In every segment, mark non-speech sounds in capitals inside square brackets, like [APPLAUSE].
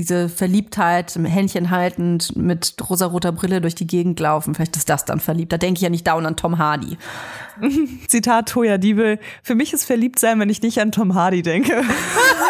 diese Verliebtheit, Händchen haltend, mit rosaroter Brille durch die Gegend laufen. Vielleicht ist das dann verliebt. Da denke ich ja nicht down an Tom Hardy. [LAUGHS] Zitat Toya Diebel. Für mich ist verliebt sein, wenn ich nicht an Tom Hardy denke. [LAUGHS]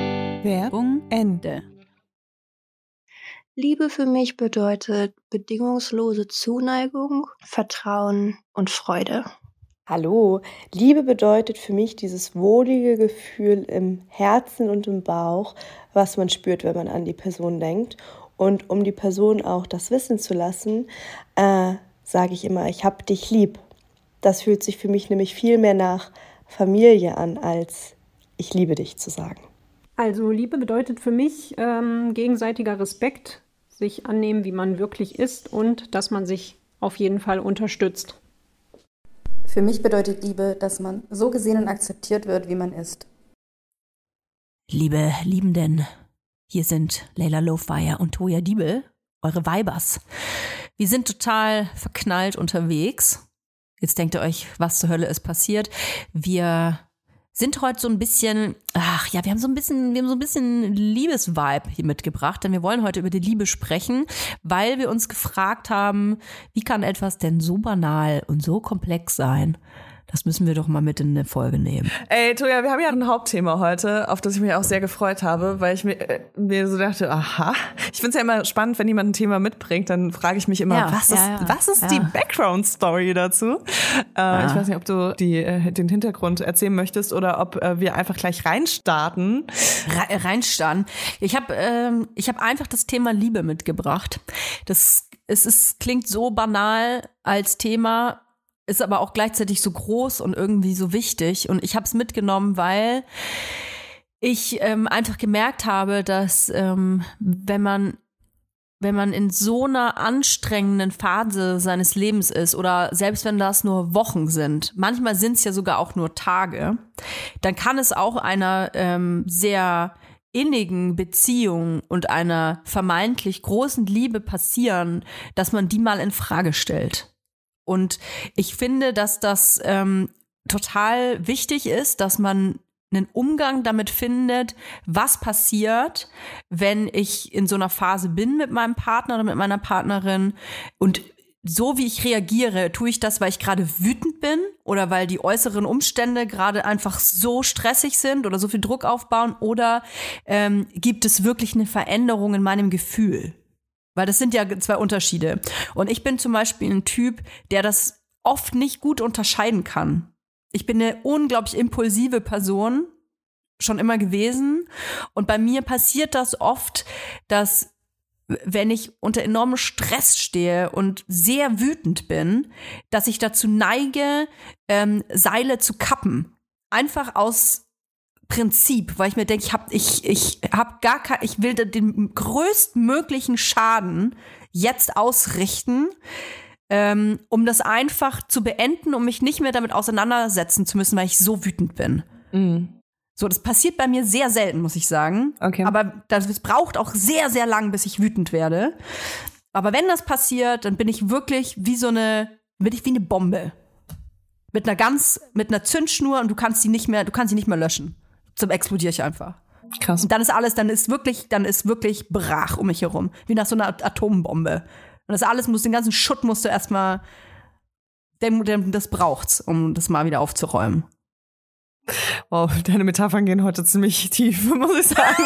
Werbung Ende. Liebe für mich bedeutet bedingungslose Zuneigung, Vertrauen und Freude. Hallo, Liebe bedeutet für mich dieses wohlige Gefühl im Herzen und im Bauch, was man spürt, wenn man an die Person denkt. Und um die Person auch das wissen zu lassen, äh, sage ich immer, ich hab dich lieb. Das fühlt sich für mich nämlich viel mehr nach Familie an, als ich liebe dich zu sagen. Also Liebe bedeutet für mich ähm, gegenseitiger Respekt, sich annehmen, wie man wirklich ist und dass man sich auf jeden Fall unterstützt. Für mich bedeutet Liebe, dass man so gesehen und akzeptiert wird, wie man ist. Liebe Liebenden, hier sind Leila Lowfire und Toya Diebel, eure Weibers. Wir sind total verknallt unterwegs. Jetzt denkt ihr euch, was zur Hölle ist passiert. Wir sind heute so ein bisschen, ach ja, wir haben so ein bisschen, wir haben so ein bisschen Liebesvibe hier mitgebracht, denn wir wollen heute über die Liebe sprechen, weil wir uns gefragt haben, wie kann etwas denn so banal und so komplex sein? Das müssen wir doch mal mit in eine Folge nehmen. Ey, Toja, wir haben ja ein Hauptthema heute, auf das ich mich auch sehr gefreut habe, weil ich mir, äh, mir so dachte, aha. Ich find's ja immer spannend, wenn jemand ein Thema mitbringt, dann frage ich mich immer, Ja, was, ja, ist, ja. was ist die Background-Story dazu? Äh, Ich weiß nicht, ob du die, äh, den Hintergrund erzählen möchtest oder ob äh, wir einfach gleich reinstarten. Re- reinstarren. Ich habe ähm, ich hab einfach das Thema Liebe mitgebracht. Das es ist, klingt so banal als Thema, ist aber auch gleichzeitig so groß und irgendwie so wichtig. Und ich habe es mitgenommen, weil ich ähm, einfach gemerkt habe, dass ähm, wenn man wenn man in so einer anstrengenden Phase seines Lebens ist oder selbst wenn das nur Wochen sind, manchmal sind es ja sogar auch nur Tage, dann kann es auch einer ähm, sehr innigen Beziehung und einer vermeintlich großen Liebe passieren, dass man die mal in Frage stellt. Und ich finde, dass das ähm, total wichtig ist, dass man einen Umgang damit findet, was passiert, wenn ich in so einer Phase bin mit meinem Partner oder mit meiner Partnerin und so wie ich reagiere, tue ich das, weil ich gerade wütend bin oder weil die äußeren Umstände gerade einfach so stressig sind oder so viel Druck aufbauen oder ähm, gibt es wirklich eine Veränderung in meinem Gefühl? Weil das sind ja zwei Unterschiede. Und ich bin zum Beispiel ein Typ, der das oft nicht gut unterscheiden kann. Ich bin eine unglaublich impulsive Person, schon immer gewesen. Und bei mir passiert das oft, dass wenn ich unter enormem Stress stehe und sehr wütend bin, dass ich dazu neige, ähm, Seile zu kappen. Einfach aus Prinzip, weil ich mir denke, ich habe ich, ich hab gar kein, ich will den größtmöglichen Schaden jetzt ausrichten, ähm, um das einfach zu beenden, um mich nicht mehr damit auseinandersetzen zu müssen, weil ich so wütend bin. Mhm. So, das passiert bei mir sehr selten, muss ich sagen. Okay. Aber das braucht auch sehr, sehr lang, bis ich wütend werde. Aber wenn das passiert, dann bin ich wirklich wie so eine, bin ich wie eine Bombe. Mit einer ganz, mit einer Zündschnur und du kannst sie nicht mehr, du kannst sie nicht mehr löschen. Zum explodiere ich einfach. Krass. Und dann ist alles, dann ist wirklich, dann ist wirklich brach um mich herum. Wie nach so einer Atombombe. Und das alles muss, den ganzen Schutt musst du erstmal, das braucht's, um das mal wieder aufzuräumen. Wow, deine Metaphern gehen heute ziemlich tief, [LAUGHS] muss ich sagen.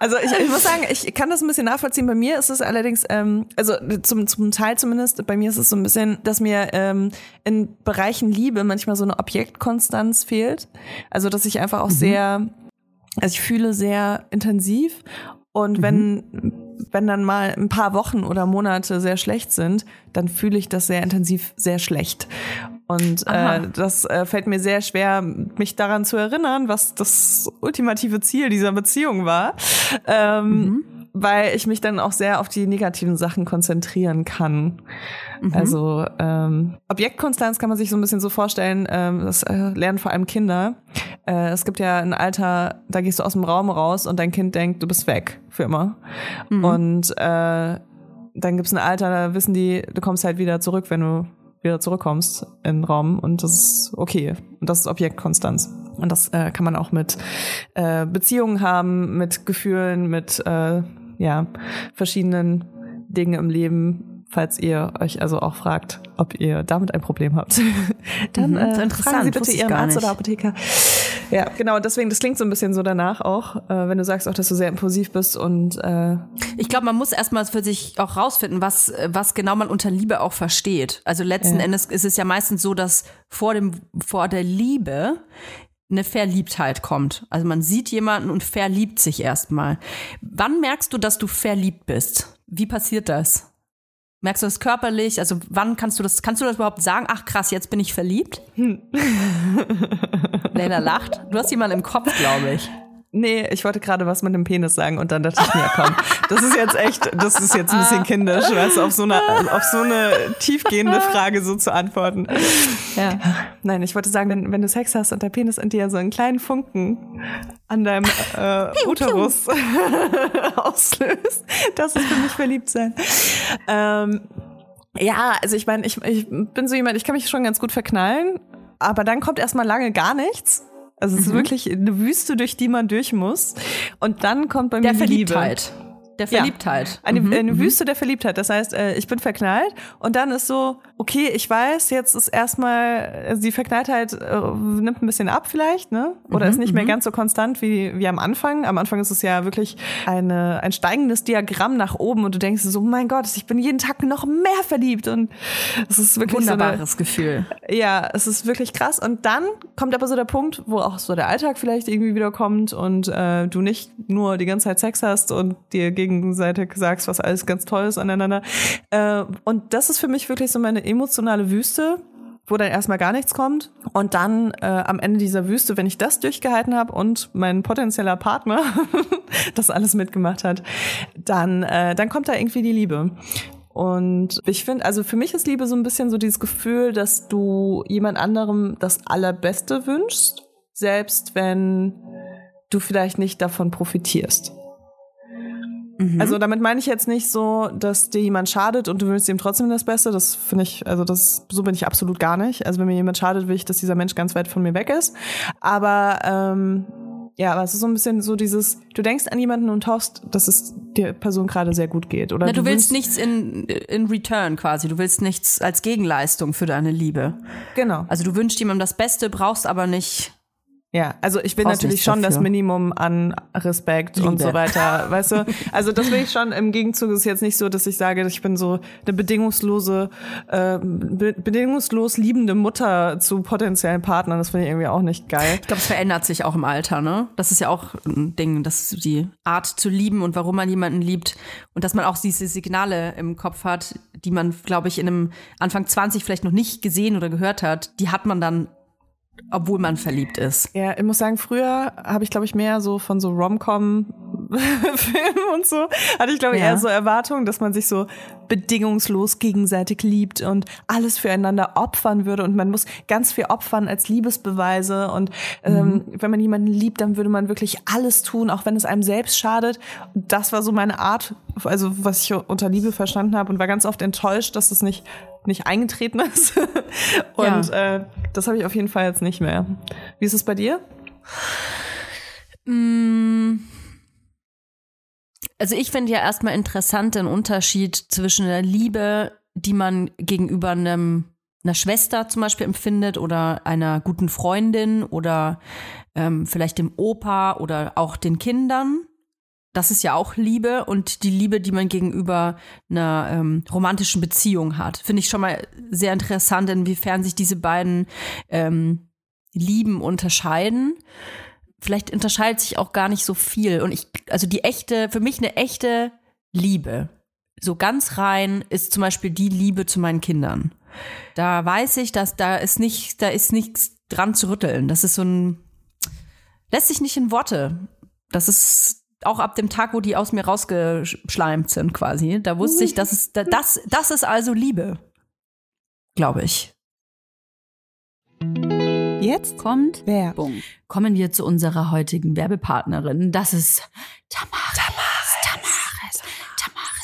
also ich, ich, muss sagen, ich kann das ein bisschen nachvollziehen. Bei mir ist es allerdings, ähm, also zum, zum Teil zumindest, bei mir ist es so ein bisschen, dass mir ähm, in Bereichen Liebe manchmal so eine Objektkonstanz fehlt. Also dass ich einfach auch mhm. sehr, also ich fühle sehr intensiv und mhm. wenn wenn dann mal ein paar Wochen oder Monate sehr schlecht sind, dann fühle ich das sehr intensiv sehr schlecht. Und äh, das äh, fällt mir sehr schwer, mich daran zu erinnern, was das ultimative Ziel dieser Beziehung war. Ähm, mhm. Weil ich mich dann auch sehr auf die negativen Sachen konzentrieren kann. Mhm. Also ähm, Objektkonstanz kann man sich so ein bisschen so vorstellen, ähm, das äh, lernen vor allem Kinder. Äh, es gibt ja ein Alter, da gehst du aus dem Raum raus und dein Kind denkt, du bist weg für immer. Mhm. Und äh, dann gibt's ein Alter, da wissen die, du kommst halt wieder zurück, wenn du wieder zurückkommst in den Raum und das ist okay. Und das ist Objektkonstanz. Und das äh, kann man auch mit äh, Beziehungen haben, mit Gefühlen, mit äh, ja, verschiedenen Dingen im Leben, falls ihr euch also auch fragt, ob ihr damit ein Problem habt, [LAUGHS] dann mhm, äh, fragen Sie bitte Ihren Arzt oder Apotheker. Ja, genau, deswegen, das klingt so ein bisschen so danach auch, äh, wenn du sagst auch, dass du sehr impulsiv bist und äh Ich glaube, man muss erstmal für sich auch rausfinden, was, was genau man unter Liebe auch versteht. Also letzten ja. Endes ist es ja meistens so, dass vor dem, vor der Liebe eine Verliebtheit kommt. Also man sieht jemanden und verliebt sich erstmal. Wann merkst du, dass du verliebt bist? Wie passiert das? Merkst du das körperlich? Also wann kannst du das, kannst du das überhaupt sagen? Ach krass, jetzt bin ich verliebt? Hm. Leila lacht. Du hast jemanden im Kopf, glaube ich. Nee, ich wollte gerade was mit dem Penis sagen und dann dachte ich mir, komm, das ist jetzt echt, das ist jetzt ein bisschen kindisch, weißt du, auf so eine, auf so eine tiefgehende Frage so zu antworten. Ja. Nein, ich wollte sagen, wenn, wenn du Sex hast und der Penis in dir so einen kleinen Funken an deinem äh, Uterus [LAUGHS] auslöst, das ist für mich verliebt sein. Ähm, ja, also ich meine, ich, ich bin so jemand, ich kann mich schon ganz gut verknallen, aber dann kommt erstmal lange gar nichts. Also es mhm. ist wirklich eine Wüste, durch die man durch muss. Und dann kommt bei mir der die Liebe. Der Verliebtheit. Ja, eine, mhm. eine mhm. Wüste der Verliebtheit. Das heißt, äh, ich bin verknallt und dann ist so, okay, ich weiß, jetzt ist erstmal, also die Verknalltheit äh, nimmt ein bisschen ab vielleicht, ne? Oder mhm, ist nicht mehr mhm. ganz so konstant wie, wie am Anfang. Am Anfang ist es ja wirklich eine, ein steigendes Diagramm nach oben und du denkst so, mein Gott, ich bin jeden Tag noch mehr verliebt und es ist wirklich wunderbares so eine, Gefühl. Ja, es ist wirklich krass. Und dann kommt aber so der Punkt, wo auch so der Alltag vielleicht irgendwie wieder kommt und äh, du nicht nur die ganze Zeit Sex hast und dir gegenseitig sagst, was alles ganz toll ist aneinander. Äh, und das ist für mich wirklich so meine emotionale Wüste, wo dann erstmal gar nichts kommt. Und dann äh, am Ende dieser Wüste, wenn ich das durchgehalten habe und mein potenzieller Partner [LAUGHS] das alles mitgemacht hat, dann, äh, dann kommt da irgendwie die Liebe. Und ich finde, also für mich ist Liebe so ein bisschen so dieses Gefühl, dass du jemand anderem das Allerbeste wünschst, selbst wenn du vielleicht nicht davon profitierst. Mhm. Also damit meine ich jetzt nicht so, dass dir jemand schadet und du willst ihm trotzdem das Beste. Das finde ich, also das so bin ich absolut gar nicht. Also wenn mir jemand schadet, will ich, dass dieser Mensch ganz weit von mir weg ist. Aber ähm, ja, aber es ist so ein bisschen so dieses, du denkst an jemanden und hoffst, dass es der Person gerade sehr gut geht. Oder Na, du willst wünschst- nichts in, in return quasi. Du willst nichts als Gegenleistung für deine Liebe. Genau. Also du wünschst jemandem das Beste, brauchst aber nicht. Ja, also ich will natürlich schon das. Minimum an Respekt und Liebe. so weiter, [LAUGHS] weißt du? Also das will ich schon. Im Gegenzug ist jetzt nicht so, dass ich sage, ich bin so eine bedingungslose, äh, be bedingungslos liebende Mutter zu potenziellen Partnern. Das finde ich irgendwie auch nicht geil. Ich glaube, es verändert sich auch im Alter, ne? Das ist ja auch ein Ding, dass die Art zu lieben und warum man jemanden liebt und dass man auch diese Signale im Kopf hat, die man, glaube ich, in einem Anfang 20 vielleicht noch nicht gesehen oder gehört hat, die hat man dann, obwohl man verliebt ist. Ja, ich muss sagen, früher habe ich, glaube ich, mehr so von so Rom-Com-Filmen [LAUGHS] und so, hatte ich, glaube ich, Ja. eher so Erwartungen, dass man sich so bedingungslos gegenseitig liebt und alles füreinander opfern würde und man muss ganz viel opfern als Liebesbeweise und ähm, wenn man jemanden liebt, dann würde man wirklich alles tun, auch wenn es einem selbst schadet. Und das war so meine Art, also was ich unter Liebe verstanden habe und war ganz oft enttäuscht, dass das nicht nicht eingetreten ist. [LAUGHS] und äh, das habe ich auf jeden Fall jetzt nicht mehr. Wie ist es bei dir? Mm. Also ich finde ja erstmal interessant den Unterschied zwischen der Liebe, die man gegenüber einem einer Schwester zum Beispiel empfindet oder einer guten Freundin oder ähm, vielleicht dem Opa oder auch den Kindern. Das ist ja auch Liebe und die Liebe, die man gegenüber einer ähm, romantischen Beziehung hat. Finde ich schon mal sehr interessant, inwiefern sich diese beiden ähm, Lieben unterscheiden vielleicht unterscheidet sich auch gar nicht so viel. Und ich, also die echte, für mich eine echte Liebe, so ganz rein, ist zum Beispiel die Liebe zu meinen Kindern. Da weiß ich, dass da ist nicht, da ist nichts dran zu rütteln. Das ist so ein, lässt sich nicht in Worte. Das ist auch ab dem Tag, wo die aus mir rausgeschleimt sind, quasi. Da wusste ich, das ist, das, das ist also Liebe. Glaube ich. Jetzt Kommt Werbung. Kommen wir zu unserer heutigen Werbepartnerin. Das ist Tamaris. Tamaris.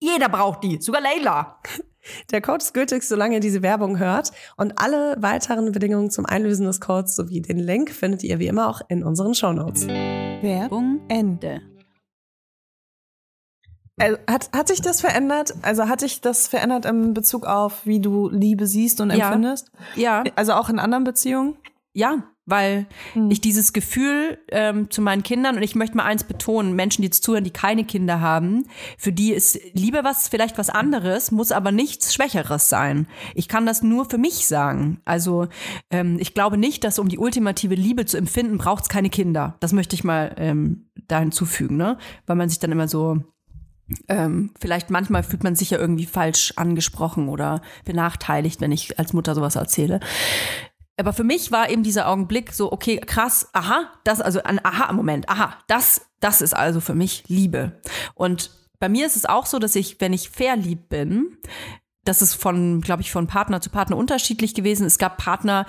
jeder braucht die, sogar Leila. [LAUGHS] Der Code ist gültig, solange ihr diese Werbung hört. Und alle weiteren Bedingungen zum Einlösen des Codes sowie den Link findet ihr wie immer auch in unseren Shownotes. Werbung Ende. Also, hat, hat sich das verändert? Also hat sich das verändert im Bezug auf, wie du Liebe siehst und Ja. empfindest? Ja, Also auch in anderen Beziehungen? ja, weil Hm. ich dieses Gefühl ähm, zu meinen Kindern und ich möchte mal eins betonen, Menschen, die jetzt zuhören, die keine Kinder haben, für die ist Liebe was vielleicht was anderes, muss aber nichts Schwächeres sein. Ich kann das nur für mich sagen. Also ähm, ich glaube nicht, dass um die ultimative Liebe zu empfinden, braucht es keine Kinder. Das möchte ich mal ähm, da hinzufügen, ne? Weil man sich dann immer so ähm, vielleicht manchmal fühlt man sich ja irgendwie falsch angesprochen oder benachteiligt, wenn ich als Mutter sowas erzähle. Aber für mich war eben dieser Augenblick so, okay, krass, aha, das, also ein Aha-Moment, aha, das, das ist also für mich Liebe. Und bei mir ist es auch so, dass ich, wenn ich verliebt bin, das ist von, glaube ich, von Partner zu Partner unterschiedlich gewesen. Es gab Partner,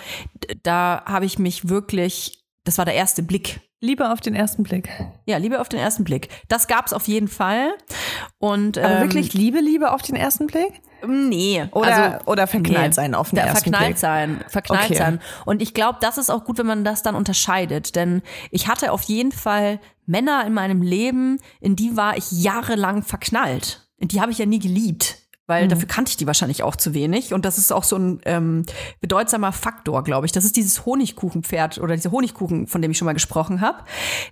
da habe ich mich wirklich, das war der erste Blick. Liebe auf den ersten Blick. Ja, Liebe auf den ersten Blick. Das gab es auf jeden Fall. Und Aber ähm, wirklich Liebe, Liebe auf den ersten Blick? Nee. Oder, also, oder verknallt nee. sein auf den Da- ersten verknallt Blick? sein, verknallt Okay. sein. Und ich glaube, das ist auch gut, wenn man das dann unterscheidet. Denn ich hatte auf jeden Fall Männer in meinem Leben, in die war ich jahrelang verknallt. In die habe ich ja nie geliebt. Weil Mhm. dafür kannte ich die wahrscheinlich auch zu wenig. Und das ist auch so ein ähm, bedeutsamer Faktor, glaube ich. Das ist dieses Honigkuchenpferd oder dieser Honigkuchen, von dem ich schon mal gesprochen habe.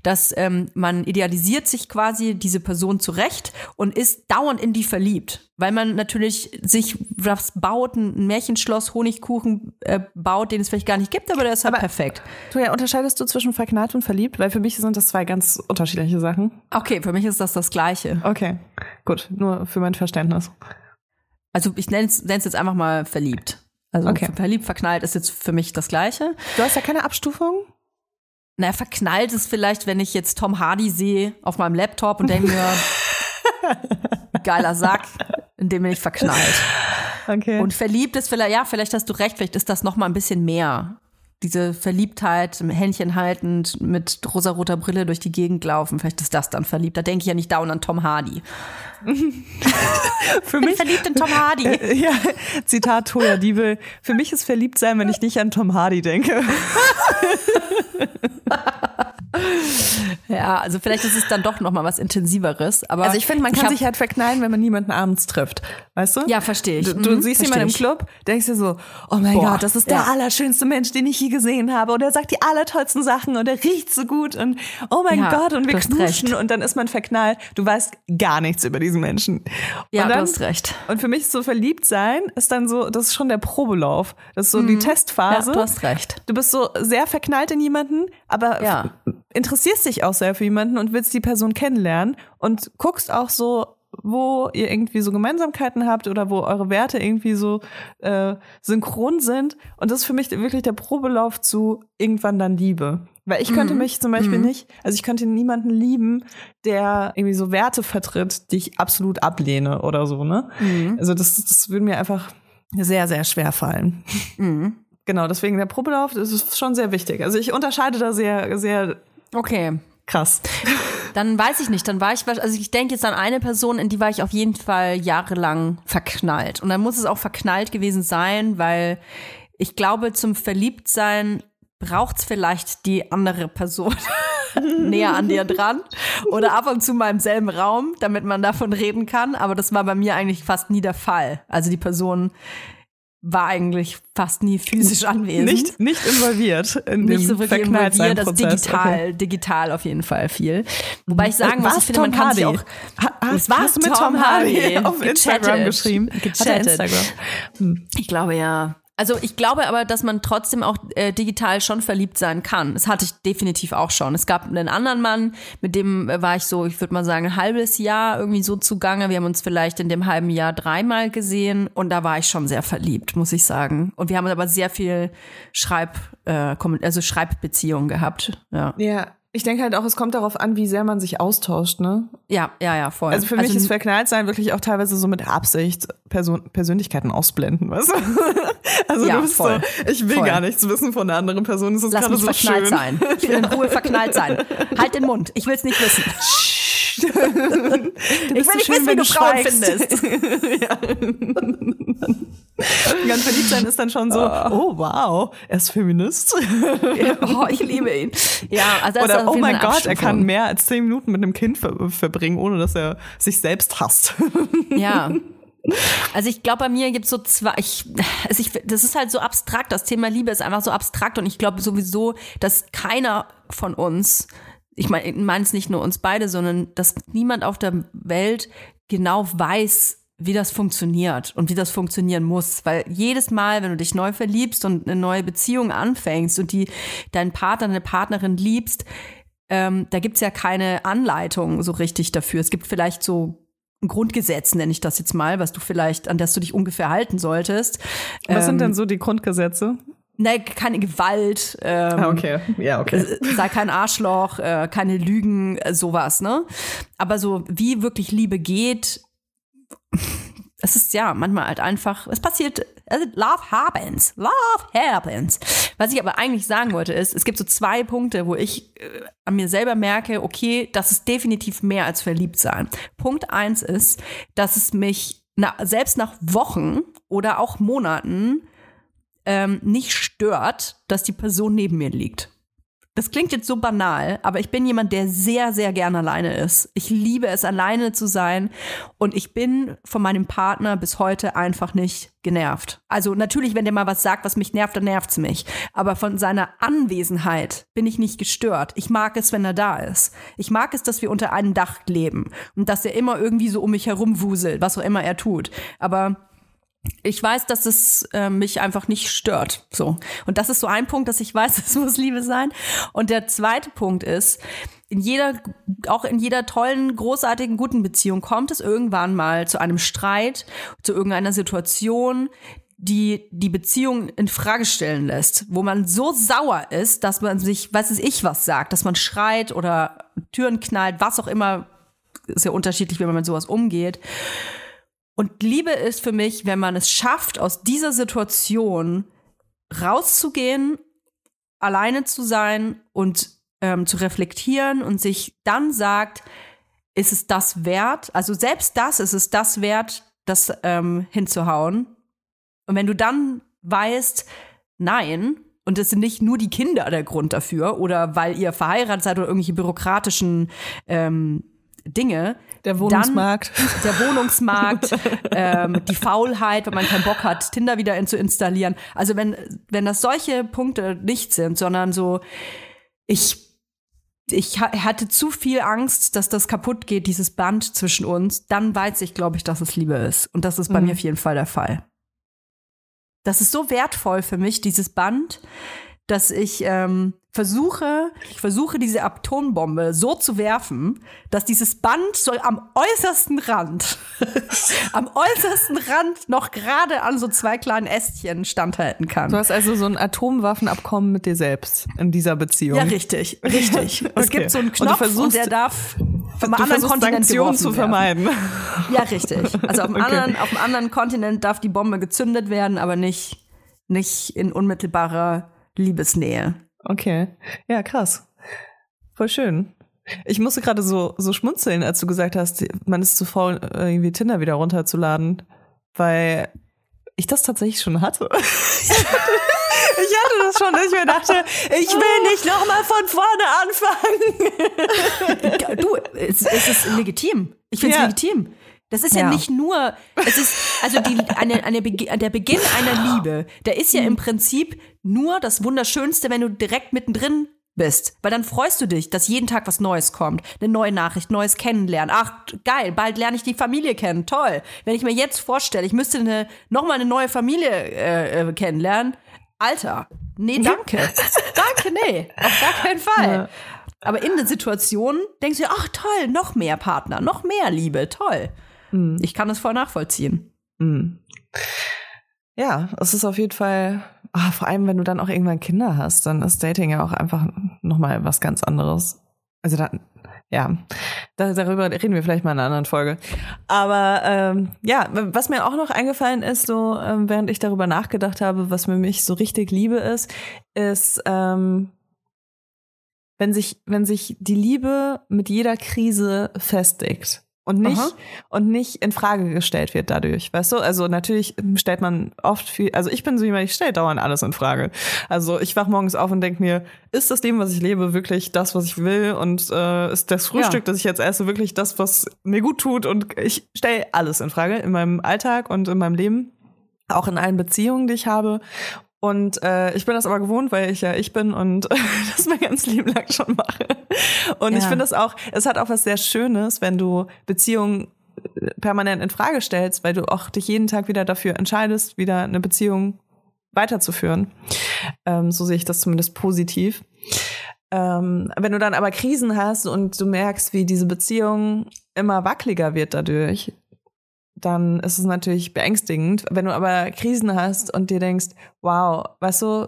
Dass ähm, man idealisiert sich quasi diese Person zurecht und ist dauernd in die verliebt. Weil man natürlich sich was baut, ein Märchenschloss, Honigkuchen äh, baut, den es vielleicht gar nicht gibt, aber der ist halt Aber- perfekt. Toja, unterscheidest du zwischen verknallt und verliebt? Weil für mich sind das zwei ganz unterschiedliche Sachen. Okay, für mich ist das das Gleiche. Okay, gut, nur für mein Verständnis. Also ich nenne es jetzt einfach mal verliebt. Also Okay. verliebt, verknallt ist jetzt für mich das Gleiche. Du hast ja keine Abstufung? Naja, verknallt ist vielleicht, wenn ich jetzt Tom Hardy sehe auf meinem Laptop und denke mir, [LAUGHS] geiler Sack, in dem bin ich verknallt. Okay. Und verliebt ist vielleicht, ja, vielleicht hast du recht, vielleicht ist das noch mal ein bisschen mehr. Diese Verliebtheit, Händchen haltend, mit rosaroter Brille durch die Gegend laufen, vielleicht ist das dann verliebt. Da denke ich ja nicht dauernd an Tom Hardy. [LAUGHS] für Bin verliebt in Tom Hardy. [LAUGHS] ja, Zitat Toya Diebel. Für mich ist verliebt sein, wenn ich nicht an Tom Hardy denke. [LAUGHS] [LAUGHS] Ja, also vielleicht ist es dann doch noch mal was intensiveres. Aber Also ich finde, man kann sich halt verknallen, wenn man niemanden abends trifft. Weißt du? Ja, verstehe ich. Du, du Mhm, siehst jemanden im ich. Club, denkst dir so, oh mein Boah, Gott, das ist der ja. allerschönste Mensch, den ich je gesehen habe. Und er sagt die allertollsten Sachen und er riecht so gut und oh mein Ja, Gott, und wir recht. und dann ist man verknallt. Du weißt gar nichts über diesen Menschen. Ja, und du dann, hast recht. Und für mich ist so verliebt sein, ist dann so, das ist schon der Probelauf. Das ist so die Testphase. Mhm. Ja, du hast recht. Du bist so sehr verknallt in jemanden, aber Ja. interessierst dich auch sehr für jemanden und willst die Person kennenlernen und guckst auch so, wo ihr irgendwie so Gemeinsamkeiten habt oder wo eure Werte irgendwie so äh, synchron sind. Und das ist für mich wirklich der Probelauf zu irgendwann dann Liebe. Weil ich könnte mich zum Beispiel nicht, also ich könnte niemanden lieben, der irgendwie so Werte vertritt, die ich absolut ablehne oder so, ne? Also das, das würde mir einfach sehr, sehr schwer fallen. Mhm. Genau, deswegen der Probelauf, das ist schon sehr wichtig. Also ich unterscheide da sehr, sehr Okay. krass. Dann weiß ich nicht, dann war ich, also ich denke jetzt an eine Person, in die war ich auf jeden Fall jahrelang verknallt. Und dann muss es auch verknallt gewesen sein, weil ich glaube, zum Verliebtsein braucht's vielleicht die andere Person [LAUGHS] näher an dir dran oder ab und zu mal im selben Raum, damit man davon reden kann. Aber das war bei mir eigentlich fast nie der Fall. Also die Person war eigentlich fast nie physisch anwesend. Nicht, nicht involviert in nicht dem so wirklich involviert, also Verknalltsein-Prozess. digital, Okay. digital auf jeden Fall viel. Wobei ich sagen muss, War's ich finde, man Tom kann sich Hardy? auch Ha, hast, Es war hast du mit Tom Hardy, Hardy. [LAUGHS] auf Instagram geschrieben? Hat er Gechattet. Instagram? Ich glaube ja. Also ich glaube aber, dass man trotzdem auch äh, digital schon verliebt sein kann. Das hatte ich definitiv auch schon. Es gab einen anderen Mann, mit dem äh, war ich so, ich würde mal sagen, ein halbes Jahr irgendwie so zugange. Wir haben uns vielleicht in dem halben Jahr dreimal gesehen und da war ich schon sehr verliebt, muss ich sagen. Und wir haben aber sehr viel Schreib, äh, also Schreibbeziehungen gehabt. Ja. Ja, Ich denke halt auch, es kommt darauf an, wie sehr man sich austauscht, ne? Ja, ja, ja, voll. Also für mich ist verknallt sein wirklich auch teilweise so mit Absicht Person Persönlichkeiten ausblenden, weißt du? [LAUGHS] Also Ja, du bist voll. so, ich will Voll. gar nichts wissen von der anderen Person. Es ist Lass mich so verknallt schön. sein. Ich will in Ruhe [LAUGHS] verknallt sein. Halt den Mund. Ich will es nicht wissen. [LAUGHS] ich will bist so nicht schön, wissen, wie du du Frauen findest. [LAUGHS] Ganz verliebt sein ist dann schon so, oh wow, er ist Feminist. oh, ich liebe ihn. Ja, also Oder oh mein Gott, er kann mehr als zehn Minuten mit einem Kind ver verbringen, ohne dass er sich selbst hasst. [LAUGHS] Ja. Also ich glaube, bei mir gibt es so zwei, ich, also ich, das ist halt so abstrakt, das Thema Liebe ist einfach so abstrakt und ich glaube sowieso, dass keiner von uns, ich meine, ich meine es nicht nur uns beide, sondern dass niemand auf der Welt genau weiß, wie das funktioniert und wie das funktionieren muss. Weil jedes Mal, wenn du dich neu verliebst und eine neue Beziehung anfängst und die deinen Partner, deine Partnerin liebst, ähm, da gibt's ja keine Anleitung so richtig dafür. Es gibt vielleicht so ein Grundgesetz, nenne ich das jetzt mal, was du vielleicht, an das du dich ungefähr halten solltest. Was sind Ähm, denn so die Grundgesetze? Ne, keine Gewalt, ähm, Ah, okay. Ja, okay. sei kein Arschloch, äh, keine Lügen, äh, sowas, ne? Aber so, wie wirklich Liebe geht, [LAUGHS] es ist ja manchmal halt einfach, es passiert, also love happens, love happens. Was ich aber eigentlich sagen wollte ist, es gibt so zwei Punkte, wo ich äh, an mir selber merke, okay, das ist definitiv mehr als verliebt sein. Punkt eins ist, dass es mich na, selbst nach Wochen oder auch Monaten ähm, nicht stört, dass die Person neben mir liegt. Das klingt jetzt so banal, aber ich bin jemand, der sehr, sehr gern alleine ist. Ich liebe es, alleine zu sein und ich bin von meinem Partner bis heute einfach nicht genervt. Also natürlich, wenn der mal was sagt, was mich nervt, dann nervt's mich. Aber von seiner Anwesenheit bin ich nicht gestört. Ich mag es, wenn er da ist. Ich mag es, dass wir unter einem Dach leben und dass er immer irgendwie so um mich herum wuselt, was auch immer er tut. Aber ich weiß, dass es äh, mich einfach nicht stört. So. Und das ist so ein Punkt, dass ich weiß, [LAUGHS] das muss Liebe sein. Und der zweite Punkt ist, in jeder, auch in jeder tollen, großartigen, guten Beziehung kommt es irgendwann mal zu einem Streit, zu irgendeiner Situation, die die Beziehung in Frage stellen lässt, wo man so sauer ist, dass man sich, weiß es ich was sagt, dass man schreit oder Türen knallt, was auch immer, ist ja unterschiedlich, wie man mit sowas umgeht. Und Liebe ist für mich, wenn man es schafft, aus dieser Situation rauszugehen, alleine zu sein und ähm, zu reflektieren und sich dann sagt, ist es das wert? Also selbst das ist es das wert, das ähm, hinzuhauen. Und wenn du dann weißt, nein, und es sind nicht nur die Kinder der Grund dafür oder weil ihr verheiratet seid oder irgendwelche bürokratischen ähm, Dinge, Der Wohnungsmarkt. dann der Wohnungsmarkt, ähm, die Faulheit, wenn man keinen Bock hat, Tinder wieder zu installieren. Also wenn, wenn das solche Punkte nicht sind, sondern so, ich, ich ha- hatte zu viel Angst, dass das kaputt geht, dieses Band zwischen uns, dann weiß ich, glaube ich, dass es Liebe ist. Und das ist bei Mhm. mir auf jeden Fall der Fall. Das ist so wertvoll für mich, dieses Band, dass ich ähm, versuche, ich versuche diese Atombombe so zu werfen, dass dieses Band so am äußersten Rand, [LAUGHS] am äußersten Rand noch gerade an so zwei kleinen Ästchen standhalten kann. Du hast also so ein Atomwaffenabkommen mit dir selbst in dieser Beziehung. Ja, richtig, richtig. [LAUGHS] Es Okay. gibt so einen Und Knopf und, versuchst- der darf vom anderen Kontinent Sanktionen zu werden. vermeiden. [LAUGHS] Ja, richtig. Also auf dem, Okay. anderen, auf dem anderen Kontinent darf die Bombe gezündet werden, aber nicht, nicht in unmittelbarer Liebesnähe. Okay. Ja, krass. Voll schön. Ich musste gerade so, so schmunzeln, als du gesagt hast, man ist zu faul, irgendwie Tinder wieder runterzuladen, weil ich das tatsächlich schon hatte. [LAUGHS] ich hatte das schon, dass ich mir dachte, ich will nicht nochmal von vorne anfangen. Du, es, es ist legitim. Ich finde es Ja. legitim. Das ist ja. Ja. nicht nur, es ist, also die, eine, eine, Bege- der Beginn einer Liebe, der ist ja im Prinzip nur das Wunderschönste, wenn du direkt mittendrin bist. Weil dann freust du dich, dass jeden Tag was Neues kommt. Eine neue Nachricht, neues Kennenlernen. Ach, geil, bald lerne ich die Familie kennen. Toll. Wenn ich mir jetzt vorstelle, ich müsste eine, nochmal eine neue Familie äh, äh, kennenlernen. Alter, nee, danke. [LAUGHS] danke, nee. Auf gar keinen Fall. Aber in der Situation denkst du dir, ach toll, noch mehr Partner, noch mehr Liebe, toll. Ich kann das voll nachvollziehen. Hm. Ja, es ist auf jeden Fall, ah, vor allem wenn du dann auch irgendwann Kinder hast, dann ist Dating ja auch einfach nochmal was ganz anderes. Also da, ja, da, darüber reden wir vielleicht mal in einer anderen Folge. Aber ähm, ja, was mir auch noch eingefallen ist, so ähm, während ich darüber nachgedacht habe, was für mich so richtig Liebe ist, ist, ähm, wenn sich, wenn sich die Liebe mit jeder Krise festigt und nicht Aha. und nicht in Frage gestellt wird dadurch, weißt du? Also natürlich stellt man oft viel, also ich bin so jemand, ich stelle dauernd alles in Frage. Also ich wach morgens auf und denke mir, ist das Leben, was ich lebe, wirklich das, was ich will? Und äh, ist das Frühstück, das ich jetzt esse, wirklich das, was mir gut tut? Und ich stelle alles in Frage in meinem Alltag und in meinem Leben, auch in allen Beziehungen, die ich habe. Und äh, ich bin das aber gewohnt, weil ich ja ich bin und [LAUGHS] das mein ganzes Leben lang schon mache. Und ich Ja. finde das auch, es hat auch was sehr Schönes, wenn du Beziehungen äh, permanent in Frage stellst, weil du auch dich jeden Tag wieder dafür entscheidest, wieder eine Beziehung weiterzuführen. Ähm, so sehe ich das zumindest positiv. Ähm, wenn du dann aber Krisen hast und du merkst, wie diese Beziehung immer wackeliger wird dadurch, dann ist es natürlich beängstigend. Wenn du aber Krisen hast und dir denkst, wow, weißt du,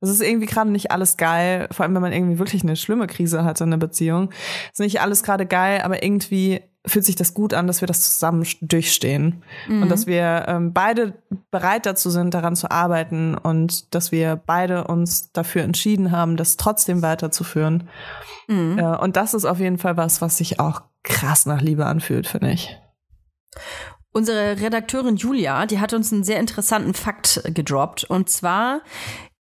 das ist irgendwie gerade nicht alles geil, vor allem wenn man irgendwie wirklich eine schlimme Krise hatte in der Beziehung, ist nicht alles gerade geil, aber irgendwie fühlt sich das gut an, dass wir das zusammen durchstehen und dass wir ähm, beide bereit dazu sind, daran zu arbeiten und dass wir beide uns dafür entschieden haben, das trotzdem weiterzuführen. Mhm. Äh, und das ist auf jeden Fall was, was sich auch krass nach Liebe anfühlt, finde ich. Unsere Redakteurin Julia, die hat uns einen sehr interessanten Fakt gedroppt. Und zwar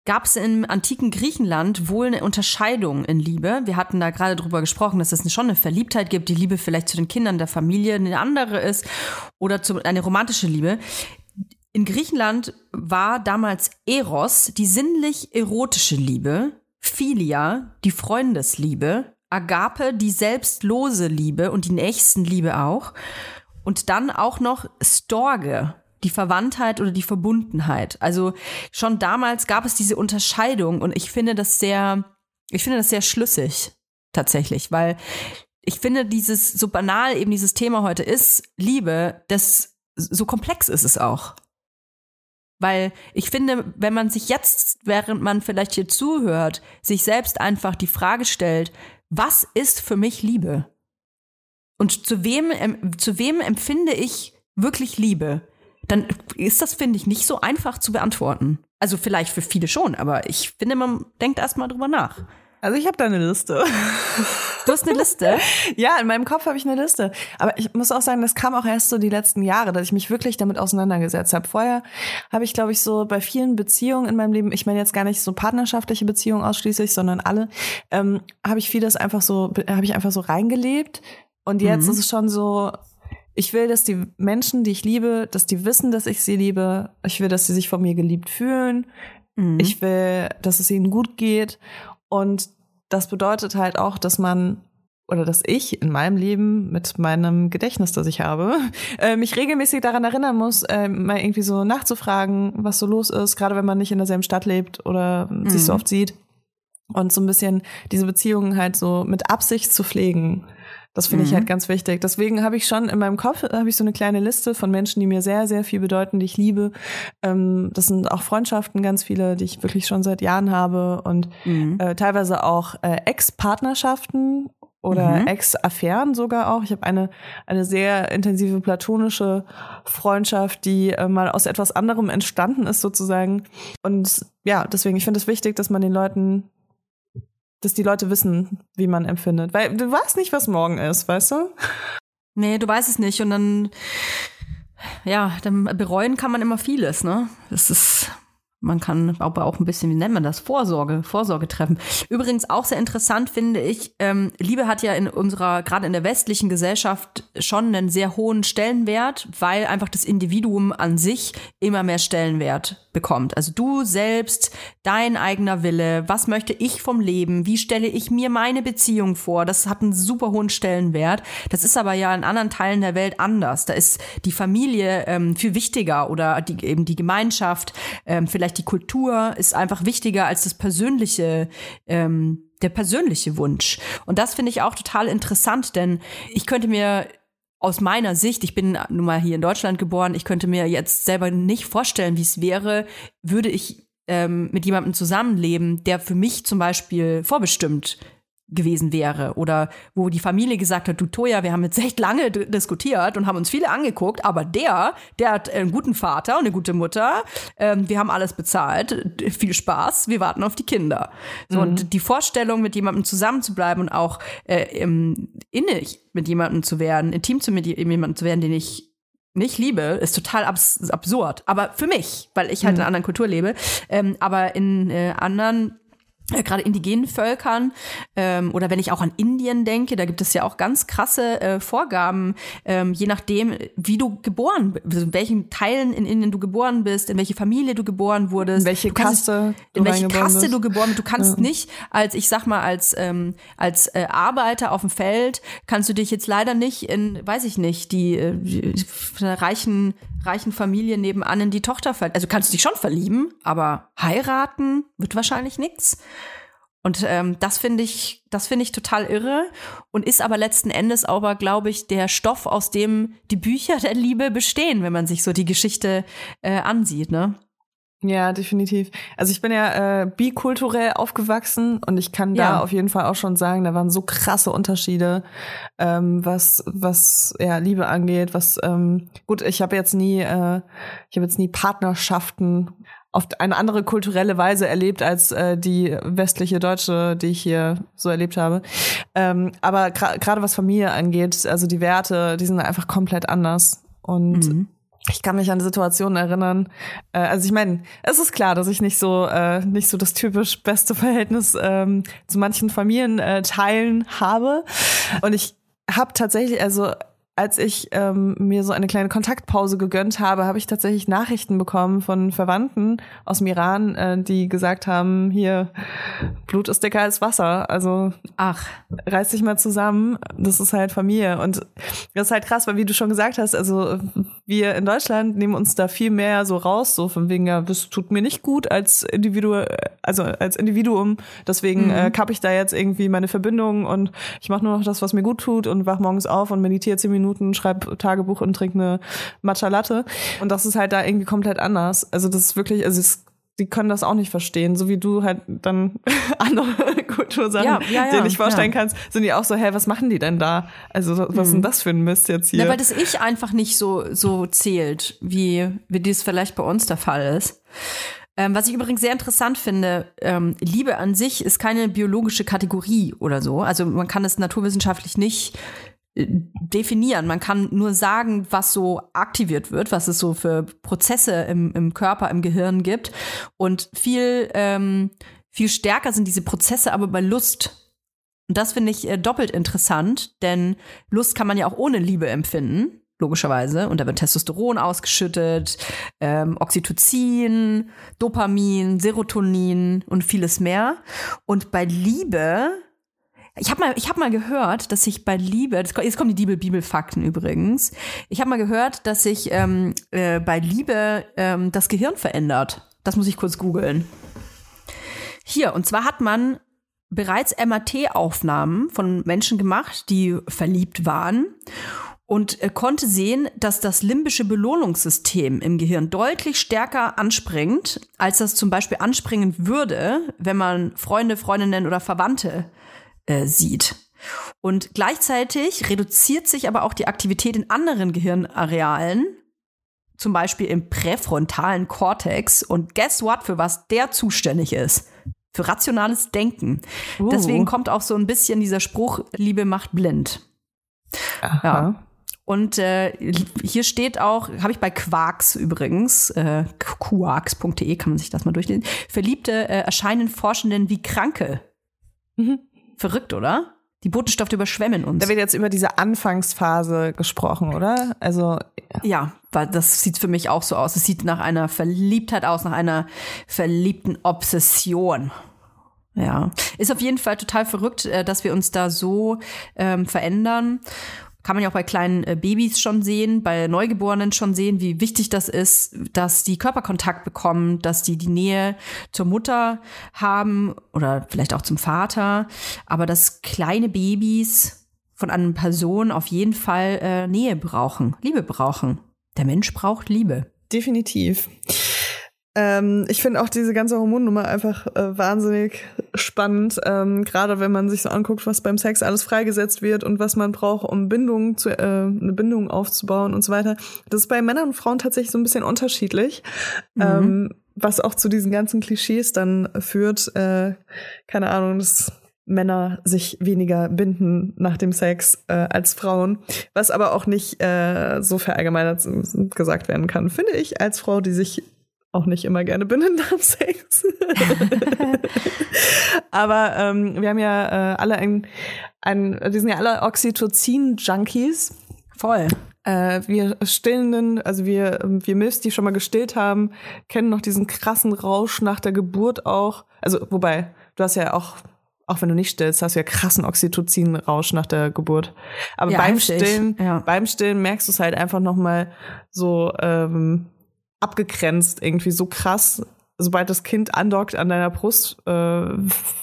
gab es im antiken Griechenland wohl eine Unterscheidung in Liebe. Wir hatten da gerade drüber gesprochen, dass es schon eine Verliebtheit gibt, die Liebe vielleicht zu den Kindern der Familie eine andere ist oder zu, eine romantische Liebe. In Griechenland war damals Eros die sinnlich-erotische Liebe, Philia die Freundesliebe, Agape die selbstlose Liebe und die Nächstenliebe auch. Und dann auch noch Storge, die Verwandtheit oder die Verbundenheit. Also schon damals gab es diese Unterscheidung und ich finde das sehr, ich finde das sehr schlüssig tatsächlich, weil ich finde dieses, so banal eben dieses Thema heute ist, Liebe, das, so komplex ist es auch. Weil ich finde, wenn man sich jetzt, während man vielleicht hier zuhört, sich selbst einfach die Frage stellt, was ist für mich Liebe? Und zu wem, zu wem empfinde ich wirklich Liebe? Dann ist das, finde ich, nicht so einfach zu beantworten. Also vielleicht für viele schon, aber ich finde, man denkt erst mal drüber nach. Also ich habe da eine Liste. [LAUGHS] Du hast eine Liste? Ja, in meinem Kopf habe ich eine Liste. Aber ich muss auch sagen, das kam auch erst so die letzten Jahre, dass ich mich wirklich damit auseinandergesetzt habe. Vorher habe ich, glaube ich, so bei vielen Beziehungen in meinem Leben, ich meine jetzt gar nicht so partnerschaftliche Beziehungen ausschließlich, sondern alle, ähm, habe ich vieles einfach so, habe ich einfach so reingelebt. Und jetzt Mhm. ist es schon so, ich will, dass die Menschen, die ich liebe, dass die wissen, dass ich sie liebe. Ich will, dass sie sich von mir geliebt fühlen. Mhm. Ich will, dass es ihnen gut geht. Und das bedeutet halt auch, dass man oder dass ich in meinem Leben mit meinem Gedächtnis, das ich habe, [LAUGHS] äh, mich regelmäßig daran erinnern muss, äh, mal irgendwie so nachzufragen, was so los ist, gerade wenn man nicht in derselben Stadt lebt oder sich so Mhm. oft sieht. Und so ein bisschen diese Beziehungen halt so mit Absicht zu pflegen. Das finde ich Mhm. halt ganz wichtig. Deswegen habe ich schon in meinem Kopf habe ich so eine kleine Liste von Menschen, die mir sehr, sehr viel bedeuten, die ich liebe. Ähm, das sind auch Freundschaften, ganz viele, die ich wirklich schon seit Jahren habe und Mhm. äh, teilweise auch äh, Ex-Partnerschaften oder Mhm. Ex-Affären sogar auch. Ich habe eine, eine sehr intensive platonische Freundschaft, die äh, mal aus etwas anderem entstanden ist sozusagen. Und ja, deswegen, ich finde es wichtig, dass man den Leuten, dass die Leute wissen, wie man empfindet. Weil du weißt nicht, was morgen ist, weißt du? Nee, du weißt es nicht. Und dann, ja, dann bereuen kann man immer vieles, ne? Das ist, man kann aber auch ein bisschen, wie nennt man das? Vorsorge, Vorsorge treffen. Übrigens auch sehr interessant finde ich, ähm, Liebe hat ja in unserer, gerade in der westlichen Gesellschaft schon einen sehr hohen Stellenwert, weil einfach das Individuum an sich immer mehr Stellenwert bekommt. Also du selbst, dein eigener Wille, was möchte ich vom Leben, wie stelle ich mir meine Beziehung vor, das hat einen super hohen Stellenwert. Das ist aber ja in anderen Teilen der Welt anders. Da ist die Familie ähm, viel wichtiger oder die, eben die Gemeinschaft, ähm, vielleicht die Kultur ist einfach wichtiger als das persönliche, ähm, der persönliche Wunsch. Und das finde ich auch total interessant, denn ich könnte mir aus meiner Sicht, ich bin nun mal hier in Deutschland geboren, ich könnte mir jetzt selber nicht vorstellen, wie es wäre, würde ich ähm, mit jemandem zusammenleben, der für mich zum Beispiel vorbestimmt gewesen wäre oder wo die Familie gesagt hat, du Toja, wir haben jetzt echt lange diskutiert und haben uns viele angeguckt, aber der, der hat einen guten Vater und eine gute Mutter, ähm, wir haben alles bezahlt, viel Spaß, wir warten auf die Kinder. So, mhm. und die Vorstellung, mit jemandem zusammenzubleiben und auch äh, im, innig mit jemandem zu werden, intim zu mit jemandem zu werden, den ich nicht liebe, ist total abs absurd. Aber für mich, weil ich halt mhm. in einer anderen Kultur lebe. Ähm, aber in äh, anderen gerade indigenen Völkern ähm, oder wenn ich auch an Indien denke, da gibt es ja auch ganz krasse äh, Vorgaben, ähm, je nachdem, wie du geboren bist, also in welchen Teilen in Indien du geboren bist, in welche Familie du geboren wurdest, in welche Kaste, in welche Kaste bist. du geboren bist. Du kannst ja. nicht als, ich sag mal, als ähm, als äh, Arbeiter auf dem Feld kannst du dich jetzt leider nicht in, weiß ich nicht, die, äh, die reichen reichen Familie nebenan in die Tochter verlieben. Also kannst du dich schon verlieben, aber heiraten wird wahrscheinlich nichts. Und ähm, das finde ich, das finde ich total irre und ist aber letzten Endes aber, glaube ich, der Stoff, aus dem die Bücher der Liebe bestehen, wenn man sich so die Geschichte äh, ansieht, ne? Ja, definitiv. Also ich bin ja äh, bikulturell aufgewachsen und ich kann ja. da auf jeden Fall auch schon sagen, da waren so krasse Unterschiede, ähm, was was ja Liebe angeht. Was ähm, gut, ich habe jetzt nie, äh, ich habe jetzt nie Partnerschaften auf eine andere kulturelle Weise erlebt als äh, die westliche Deutsche, die ich hier so erlebt habe. Ähm, aber gerade was Familie angeht, also die Werte, die sind einfach komplett anders und mhm ich kann mich an Situationen erinnern. Äh, also ich meine, es ist klar, dass ich nicht so äh, nicht so das typisch beste Verhältnis ähm, zu manchen Familienteilen äh, habe. Und ich habe tatsächlich, also als ich ähm, mir so eine kleine Kontaktpause gegönnt habe, habe ich tatsächlich Nachrichten bekommen von Verwandten aus dem Iran, äh, die gesagt haben, hier, Blut ist dicker als Wasser. Also, ach, reiß dich mal zusammen. Das ist halt Familie. Und das ist halt krass, weil wie du schon gesagt hast, also wir in Deutschland nehmen uns da viel mehr so raus, so von wegen, ja, das tut mir nicht gut als Individu, also als Individuum. Deswegen mhm. äh, kappe ich da jetzt irgendwie meine Verbindung und ich mache nur noch das, was mir gut tut und wach morgens auf und meditiere zehn Minuten Minuten, schreib Tagebuch und trink eine Matcha Latte. Und das ist halt da irgendwie komplett anders. Also das ist wirklich, also es die können das auch nicht verstehen, so wie du halt dann [LAUGHS] andere Kultursachen ja, ja, ja, dir nicht vorstellen kannst, sind die auch so, hä, was machen die denn da? Also was mhm. ist denn das für ein Mist jetzt hier? Ja, weil das Ich einfach nicht so so zählt, wie wie dies vielleicht bei uns der Fall ist. Ähm, was ich übrigens sehr interessant finde, ähm, Liebe an sich ist keine biologische Kategorie oder so. Also man kann es naturwissenschaftlich nicht definieren. Man kann nur sagen, was so aktiviert wird, was es so für Prozesse im, im Körper, im Gehirn gibt. Und viel, ähm, viel stärker sind diese Prozesse aber bei Lust. Und das finde ich äh, doppelt interessant, denn Lust kann man ja auch ohne Liebe empfinden, logischerweise. Und da wird Testosteron ausgeschüttet, ähm, Oxytocin, Dopamin, Serotonin und vieles mehr. Und bei Liebe ich habe mal, habe mal gehört, dass sich bei Liebe, jetzt kommen die Bibelfakten übrigens. Ich habe mal gehört, dass sich ähm, äh, bei Liebe ähm, das Gehirn verändert. Das muss ich kurz googeln. Hier, und zwar hat man bereits MRT-Aufnahmen von Menschen gemacht, die verliebt waren und äh, konnte sehen, dass das limbische Belohnungssystem im Gehirn deutlich stärker anspringt, als das zum Beispiel anspringen würde, wenn man Freunde, Freundinnen oder Verwandte äh, sieht. Und gleichzeitig reduziert sich aber auch die Aktivität in anderen Gehirnarealen, zum Beispiel im präfrontalen Kortex. Und guess what, für was der zuständig ist? Für rationales Denken. Uh. Deswegen kommt auch so ein bisschen dieser Spruch, Liebe macht blind. Aha. Ja. Und äh, hier steht auch, habe ich bei Quarks übrigens, äh, quarks.de kann man sich das mal durchlesen, Verliebte äh, erscheinen Forschenden wie Kranke. Mhm. Verrückt, oder? Die Botenstoffe überschwemmen uns. Da wird jetzt über diese Anfangsphase gesprochen, oder? Also ja, weil das sieht für mich auch so aus. Es sieht nach einer Verliebtheit aus, nach einer verliebten Obsession. Ja, ist auf jeden Fall total verrückt, äh, dass wir uns da so ähm, verändern kann man ja auch bei kleinen äh, Babys schon sehen, bei Neugeborenen schon sehen, wie wichtig das ist, dass die Körperkontakt bekommen, dass die die Nähe zur Mutter haben oder vielleicht auch zum Vater, aber dass kleine Babys von einer Person auf jeden Fall äh, Nähe brauchen, Liebe brauchen. Der Mensch braucht Liebe. Definitiv. Ähm, ich finde auch diese ganze Hormonnummer einfach äh, wahnsinnig spannend, ähm, gerade wenn man sich so anguckt, was beim Sex alles freigesetzt wird und was man braucht, um Bindung zu, äh, eine Bindung aufzubauen und so weiter. Das ist bei Männern und Frauen tatsächlich so ein bisschen unterschiedlich. Mhm. Ähm, was auch zu diesen ganzen Klischees dann führt, äh, keine Ahnung, dass Männer sich weniger binden nach dem Sex äh, als Frauen, was aber auch nicht äh, so verallgemeinert gesagt werden kann, finde ich, als Frau, die sich auch nicht immer gerne bindet nach dem Sex. [LAUGHS] aber ähm, wir haben ja äh, alle ein, ein, wir sind ja alle Oxytocin-Junkies. Voll. Äh, wir Stillenden, also wir, wir Milfs, die schon mal gestillt haben, kennen noch diesen krassen Rausch nach der Geburt auch. Also, wobei, du hast ja auch, auch wenn du nicht stillst, hast du ja krassen Oxytocin-Rausch nach der Geburt. Aber Ja, beim heftig, Stillen, ja. beim Stillen merkst du es halt einfach noch mal so ähm, abgegrenzt, irgendwie so krass. Sobald das Kind andockt an deiner Brust, äh,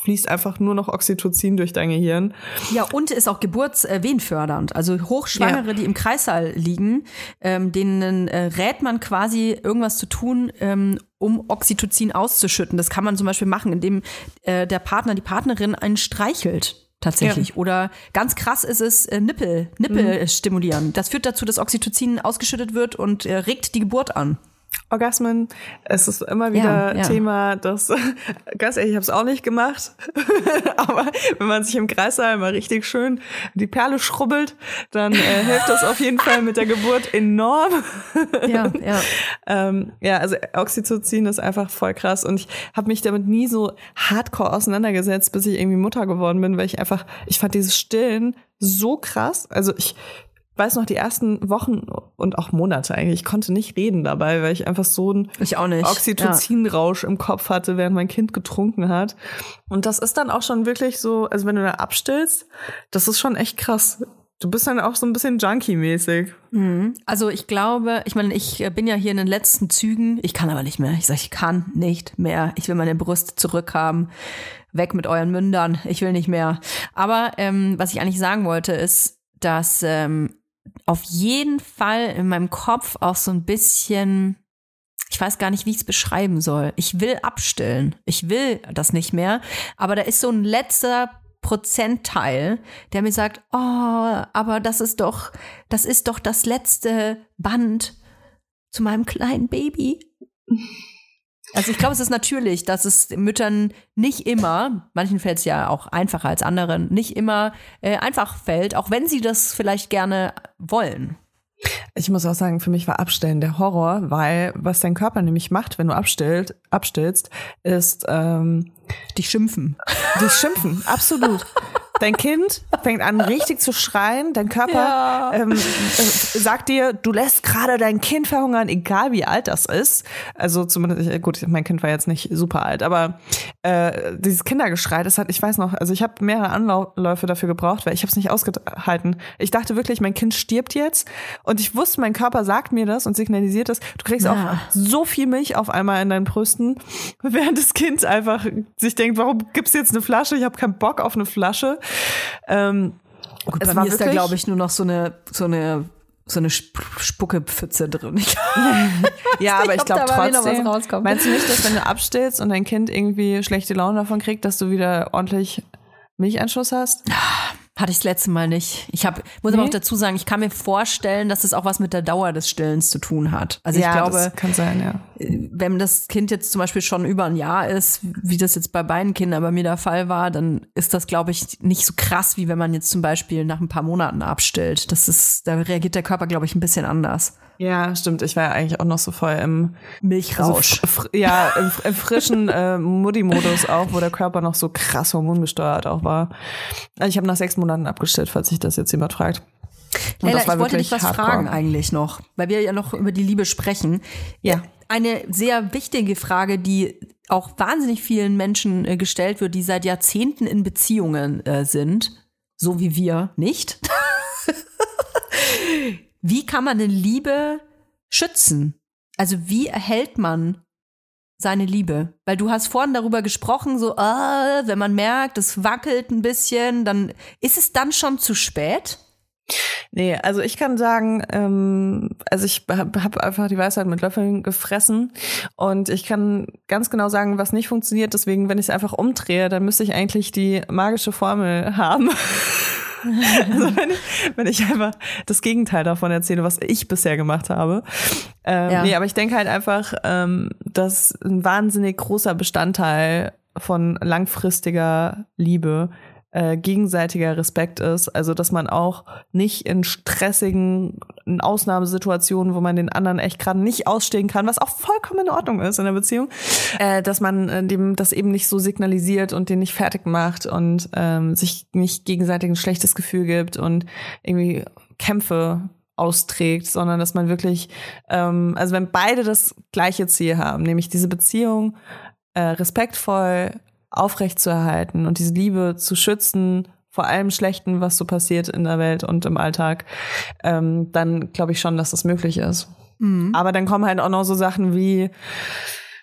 fließt einfach nur noch Oxytocin durch dein Gehirn. Ja, und ist auch geburtswehenfördernd. Also Hochschwangere, Ja. die im Kreissaal liegen, ähm, denen äh, rät man quasi, irgendwas zu tun, ähm, um Oxytocin auszuschütten. Das kann man zum Beispiel machen, indem äh, der Partner, die Partnerin einen streichelt. Tatsächlich. Oder ganz krass ist es äh, Nippel, Nippel Mhm. stimulieren. Das führt dazu, dass Oxytocin ausgeschüttet wird und äh, regt die Geburt an. Orgasmen, es ist immer wieder Ja, ja. Thema, dass, [LAUGHS] ganz ehrlich, ich habe es auch nicht gemacht, [LAUGHS] aber wenn man sich im Kreissaal mal richtig schön die Perle schrubbelt, dann äh, hilft das auf jeden Fall mit der Geburt enorm. [LAUGHS] Ja, ja. ähm, ja, also Oxytocin ist einfach voll krass und ich habe mich damit nie so hardcore auseinandergesetzt, bis ich irgendwie Mutter geworden bin, weil ich einfach, ich fand dieses Stillen so krass. Also ich weiß noch die ersten Wochen und auch Monate eigentlich, ich konnte nicht reden dabei, weil ich einfach so ein Ich auch nicht. Oxytocinrausch im Kopf hatte, während mein Kind getrunken hat. Und das ist dann auch schon wirklich so, also wenn du da abstillst, das ist schon echt krass. Du bist dann auch so ein bisschen Junkie-mäßig. Mhm. Also ich glaube, ich meine, ich bin ja hier in den letzten Zügen. Ich kann aber nicht mehr. Ich sage, ich kann nicht mehr. Ich will meine Brust zurückhaben. Weg mit euren Mündern. Ich will nicht mehr. Aber ähm, was ich eigentlich sagen wollte, ist, dass ähm, auf jeden Fall in meinem Kopf auch so ein bisschen, ich weiß gar nicht, wie ich es beschreiben soll. Ich will abstillen. Ich will das nicht mehr. Aber da ist so ein letzter Prozentteil, der mir sagt, oh, aber das ist doch, das ist doch das letzte Band zu meinem kleinen Baby. [LAUGHS] Also ich glaube, es ist natürlich, dass es Müttern nicht immer, manchen fällt es ja auch einfacher als anderen, nicht immer äh, einfach fällt, auch wenn sie das vielleicht gerne wollen. Ich muss auch sagen, für mich war Abstellen der Horror, weil was dein Körper nämlich macht, wenn du abstillt, abstillst, ist ähm, Die schimpfen. dich schimpfen. Absolut. Dein Kind fängt an, richtig zu schreien. Dein Körper Ja. ähm, äh, sagt dir, du lässt gerade dein Kind verhungern, egal wie alt das ist. Also zumindest, gut, mein Kind war jetzt nicht super alt, aber äh, dieses Kindergeschrei, das hat, ich weiß noch, also ich habe mehrere Anläufe dafür gebraucht, weil ich habe es nicht ausgehalten. Ich dachte wirklich, mein Kind stirbt jetzt und ich wusste, mein Körper sagt mir das und signalisiert das. Du kriegst Ja. auch so viel Milch auf einmal in deinen Brüsten, [LAUGHS] während das Kind einfach sich denkt, warum gibt's jetzt eine Flasche? Ich habe keinen Bock auf eine Flasche. Ähm, Gut, es bei war mir ist da, glaube ich, nur noch so eine, so eine, so eine Sp- Spuckepfütze drin. [LAUGHS] Ich ja, aber ich glaube trotzdem. Meinst du nicht, dass wenn du abstillst und dein Kind irgendwie schlechte Laune davon kriegt, dass du wieder ordentlich Milcheinschuss hast? Hatte ich das letzte Mal nicht. Ich hab, muss aber Nee? auch dazu sagen, ich kann mir vorstellen, dass es auch was mit der Dauer des Stillens zu tun hat. Also ich glaube, das kann sein, ja. wenn das Kind jetzt zum Beispiel schon über ein Jahr ist, wie das jetzt bei beiden Kindern bei mir der Fall war, dann ist das, glaube ich, nicht so krass, wie wenn man jetzt zum Beispiel nach ein paar Monaten abstillt. Das ist, da reagiert der Körper, glaube ich, ein bisschen anders. Ja, stimmt. Ich war ja eigentlich auch noch so voll im Milchrausch. Also, ja, im, im frischen äh, Mutti-Modus auch, wo der Körper noch so krass hormongesteuert auch war. Also ich habe nach sechs Monaten abgestellt, falls sich das jetzt jemand fragt. Und Leila, das war ich wollte dich was hardcore. fragen eigentlich noch, weil wir ja noch über die Liebe sprechen. Ja. Eine sehr wichtige Frage, die auch wahnsinnig vielen Menschen äh, gestellt wird, die seit Jahrzehnten in Beziehungen äh, sind, so wie wir nicht. [LAUGHS] wie kann man denn Liebe schützen? Also wie erhält man seine Liebe? Weil du hast vorhin darüber gesprochen, so, ah, wenn man merkt, es wackelt ein bisschen, dann ist es dann schon zu spät? Nee, also ich kann sagen, ähm, also ich habe hab einfach die Weisheit mit Löffeln gefressen und ich kann ganz genau sagen, was nicht funktioniert. Deswegen, wenn ich es einfach umdrehe, dann müsste ich eigentlich die magische Formel haben. [LAUGHS] [LAUGHS] also wenn ich, wenn ich einfach das Gegenteil davon erzähle, was ich bisher gemacht habe. Ähm, Ja. Nee, aber ich denke halt einfach, ähm, dass ein wahnsinnig großer Bestandteil von langfristiger Liebe äh, gegenseitiger Respekt ist. Also, dass man auch nicht in stressigen in Ausnahmesituationen, wo man den anderen echt gerade nicht ausstehen kann, was auch vollkommen in Ordnung ist in der Beziehung, äh, dass man äh, dem das eben nicht so signalisiert und den nicht fertig macht und ähm, sich nicht gegenseitig ein schlechtes Gefühl gibt und irgendwie Kämpfe austrägt, sondern dass man wirklich, ähm, also wenn beide das gleiche Ziel haben, nämlich diese Beziehung äh, respektvoll aufrechtzuerhalten und diese Liebe zu schützen vor allem Schlechten, was so passiert in der Welt und im Alltag, ähm, dann glaube ich schon, dass das möglich ist. Aber dann kommen halt auch noch so Sachen wie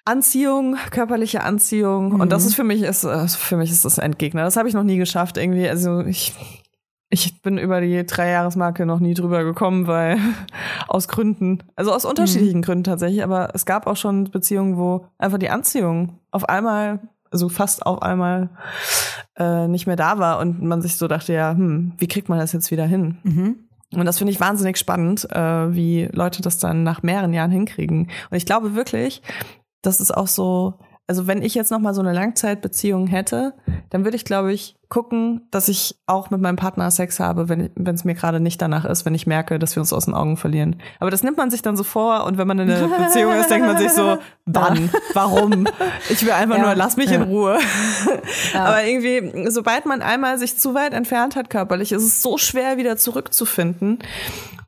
Anziehung, körperliche Anziehung. Und das ist für mich ist äh, für mich ist das Endgegner. Das habe ich noch nie geschafft irgendwie. Also ich ich bin über die Dreijahresmarke noch nie drüber gekommen, weil [LAUGHS] aus Gründen, also aus unterschiedlichen Gründen tatsächlich, aber es gab auch schon Beziehungen, wo einfach die Anziehung auf einmal, also fast auf einmal äh, nicht mehr da war und man sich so dachte, ja, hm, wie kriegt man das jetzt wieder hin? Mhm. Und das finde ich wahnsinnig spannend, äh, wie Leute das dann nach mehreren Jahren hinkriegen. Und ich glaube wirklich, das ist auch so, also wenn ich jetzt noch mal so eine Langzeitbeziehung hätte, dann würde ich, glaube ich, gucken, dass ich auch mit meinem Partner Sex habe, wenn es mir gerade nicht danach ist, wenn ich merke, dass wir uns aus den Augen verlieren. Aber das nimmt man sich dann so vor und wenn man in einer Beziehung ist, denkt man sich so, [LAUGHS] wann, warum? Ich will einfach Ja. nur, lass mich in Ja. Ruhe. Aber irgendwie, sobald man einmal sich zu weit entfernt hat körperlich, ist es so schwer wieder zurückzufinden.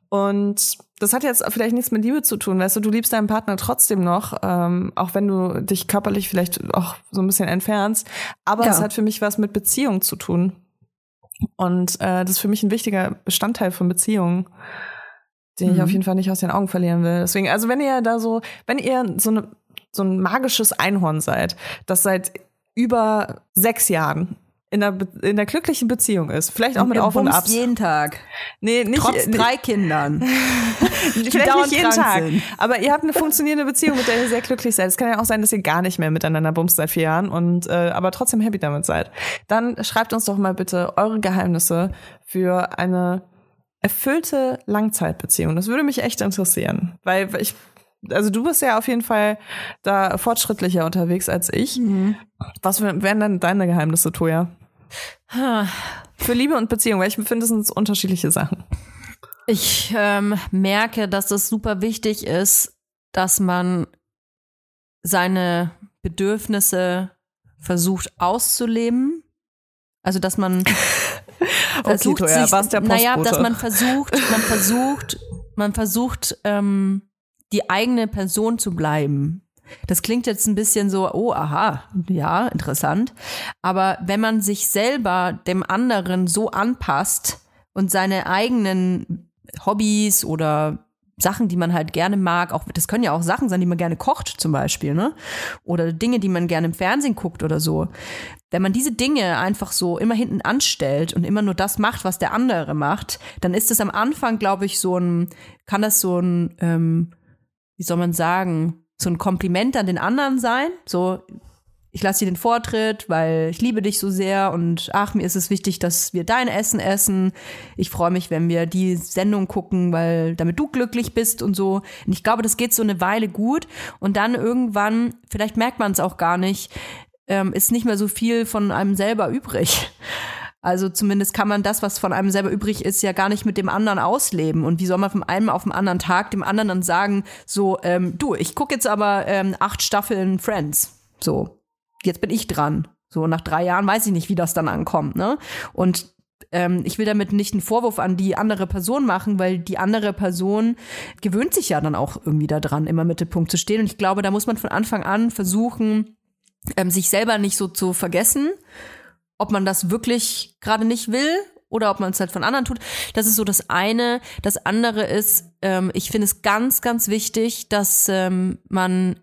Und das hat jetzt vielleicht nichts mit Liebe zu tun, weißt du, du liebst deinen Partner trotzdem noch, ähm, auch wenn du dich körperlich vielleicht auch so ein bisschen entfernst. Aber Ja. es hat für mich was mit Beziehung zu tun. Und äh, das ist für mich ein wichtiger Bestandteil von Beziehungen, den ich Mhm. auf jeden Fall nicht aus den Augen verlieren will. Deswegen, also wenn ihr da so, wenn ihr so eine so ein magisches Einhorn seid, das seit über sechs Jahren in der, Be- in der glücklichen Beziehung ist, vielleicht auch mit Auf und Abs. jeden Tag. Nee, nicht, Trotz nee, drei Kindern. [LAUGHS] vielleicht nicht jeden Tag. sind. Aber ihr habt eine funktionierende Beziehung, mit der ihr sehr glücklich seid. Es kann ja auch sein, dass ihr gar nicht mehr miteinander bumst seit vier Jahren und äh, aber trotzdem happy damit seid. Dann schreibt uns doch mal bitte eure Geheimnisse für eine erfüllte Langzeitbeziehung. Das würde mich echt interessieren, weil ich also du bist ja auf jeden Fall da fortschrittlicher unterwegs als ich. Was wär- wären dann deine Geheimnisse, Toja? Für Liebe und Beziehung, weil ich finde, das sind unterschiedliche Sachen. Ich ähm, merke, dass es super wichtig ist, dass man seine Bedürfnisse versucht auszuleben. Also, dass man [LAUGHS] versucht, Toja, sich, naja, dass man versucht, man versucht, man versucht, ähm, die eigene Person zu bleiben. Das klingt jetzt ein bisschen so, oh, aha, ja, interessant. Aber wenn man sich selber dem anderen so anpasst und seine eigenen Hobbys oder Sachen, die man halt gerne mag, auch das können ja auch Sachen sein, die man gerne kocht zum Beispiel, ne? Oder Dinge, die man gerne im Fernsehen guckt oder so. Wenn man diese Dinge einfach so immer hinten anstellt und immer nur das macht, was der andere macht, dann ist es am Anfang, glaube ich, so ein, kann das so ein, ähm, wie soll man sagen, so ein Kompliment an den anderen sein. So, ich lasse dir den Vortritt, weil ich liebe dich so sehr und ach, mir ist es wichtig, dass wir dein Essen essen. Ich freue mich, wenn wir die Sendung gucken, weil damit du glücklich bist und so. Und ich glaube, das geht so eine Weile gut und dann irgendwann, vielleicht merkt man es auch gar nicht, ähm, ist nicht mehr so viel von einem selber übrig. Also zumindest kann man das, was von einem selber übrig ist, ja gar nicht mit dem anderen ausleben. Und wie soll man von einem auf den anderen Tag dem anderen dann sagen, so, ähm, du, ich gucke jetzt aber ähm, acht Staffeln Friends. So, jetzt bin ich dran. So, nach drei Jahren weiß ich nicht, wie das dann ankommt, ne? Und ähm, ich will damit nicht einen Vorwurf an die andere Person machen, weil die andere Person gewöhnt sich ja dann auch irgendwie daran, immer im Mittelpunkt zu stehen. Und ich glaube, da muss man von Anfang an versuchen, ähm, sich selber nicht so zu vergessen, ob man das wirklich gerade nicht will oder ob man es halt von anderen tut. Das ist so das eine. Das andere ist, ähm, ich finde es ganz, ganz wichtig, dass ähm, man,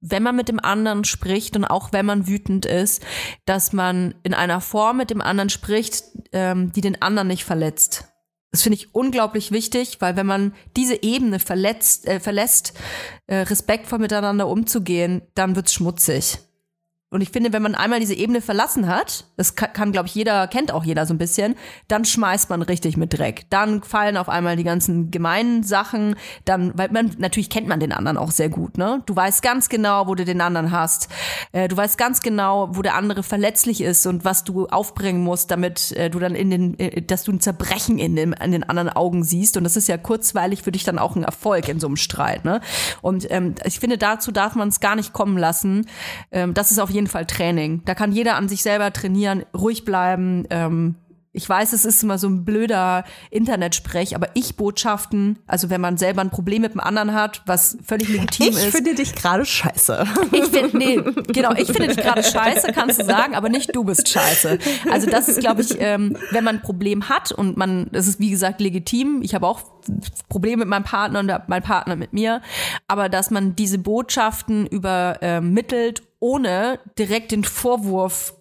wenn man mit dem anderen spricht und auch wenn man wütend ist, dass man in einer Form mit dem anderen spricht, ähm, die den anderen nicht verletzt. Das finde ich unglaublich wichtig, weil wenn man diese Ebene verletzt, äh, verlässt, äh, respektvoll miteinander umzugehen, dann wird's schmutzig. Und ich finde, wenn man einmal diese Ebene verlassen hat, das kann, kann glaube ich, jeder, kennt auch jeder so ein bisschen, dann schmeißt man richtig mit Dreck. Dann fallen auf einmal die ganzen gemeinen Sachen, dann, weil man, natürlich kennt man den anderen auch sehr gut, ne? Du weißt ganz genau, wo du den anderen hast. Äh, du weißt ganz genau, wo der andere verletzlich ist und was du aufbringen musst, damit äh, du dann in den, äh, dass du ein Zerbrechen in, dem, in den anderen Augen siehst. Und das ist ja kurzweilig für dich dann auch ein Erfolg in so einem Streit, ne? Und ähm, ich finde, dazu darf man es gar nicht kommen lassen. Ähm, das ist auf jeden Fall Training. Da kann jeder an sich selber trainieren, ruhig bleiben. Ähm, ich weiß, es ist immer so ein blöder Internetsprech, aber Ich-Botschaften, also wenn man selber ein Problem mit dem anderen hat, was völlig legitim Ich ist. finde dich gerade scheiße. [LAUGHS] Ich finde, nee, genau, ich finde dich gerade scheiße, kannst du sagen, aber nicht du bist scheiße. Also das ist, glaube ich, ähm, wenn man ein Problem hat und man, das ist wie gesagt legitim. Ich habe auch Probleme mit meinem Partner und mein Partner mit mir, aber dass man diese Botschaften übermittelt, ohne direkt den Vorwurf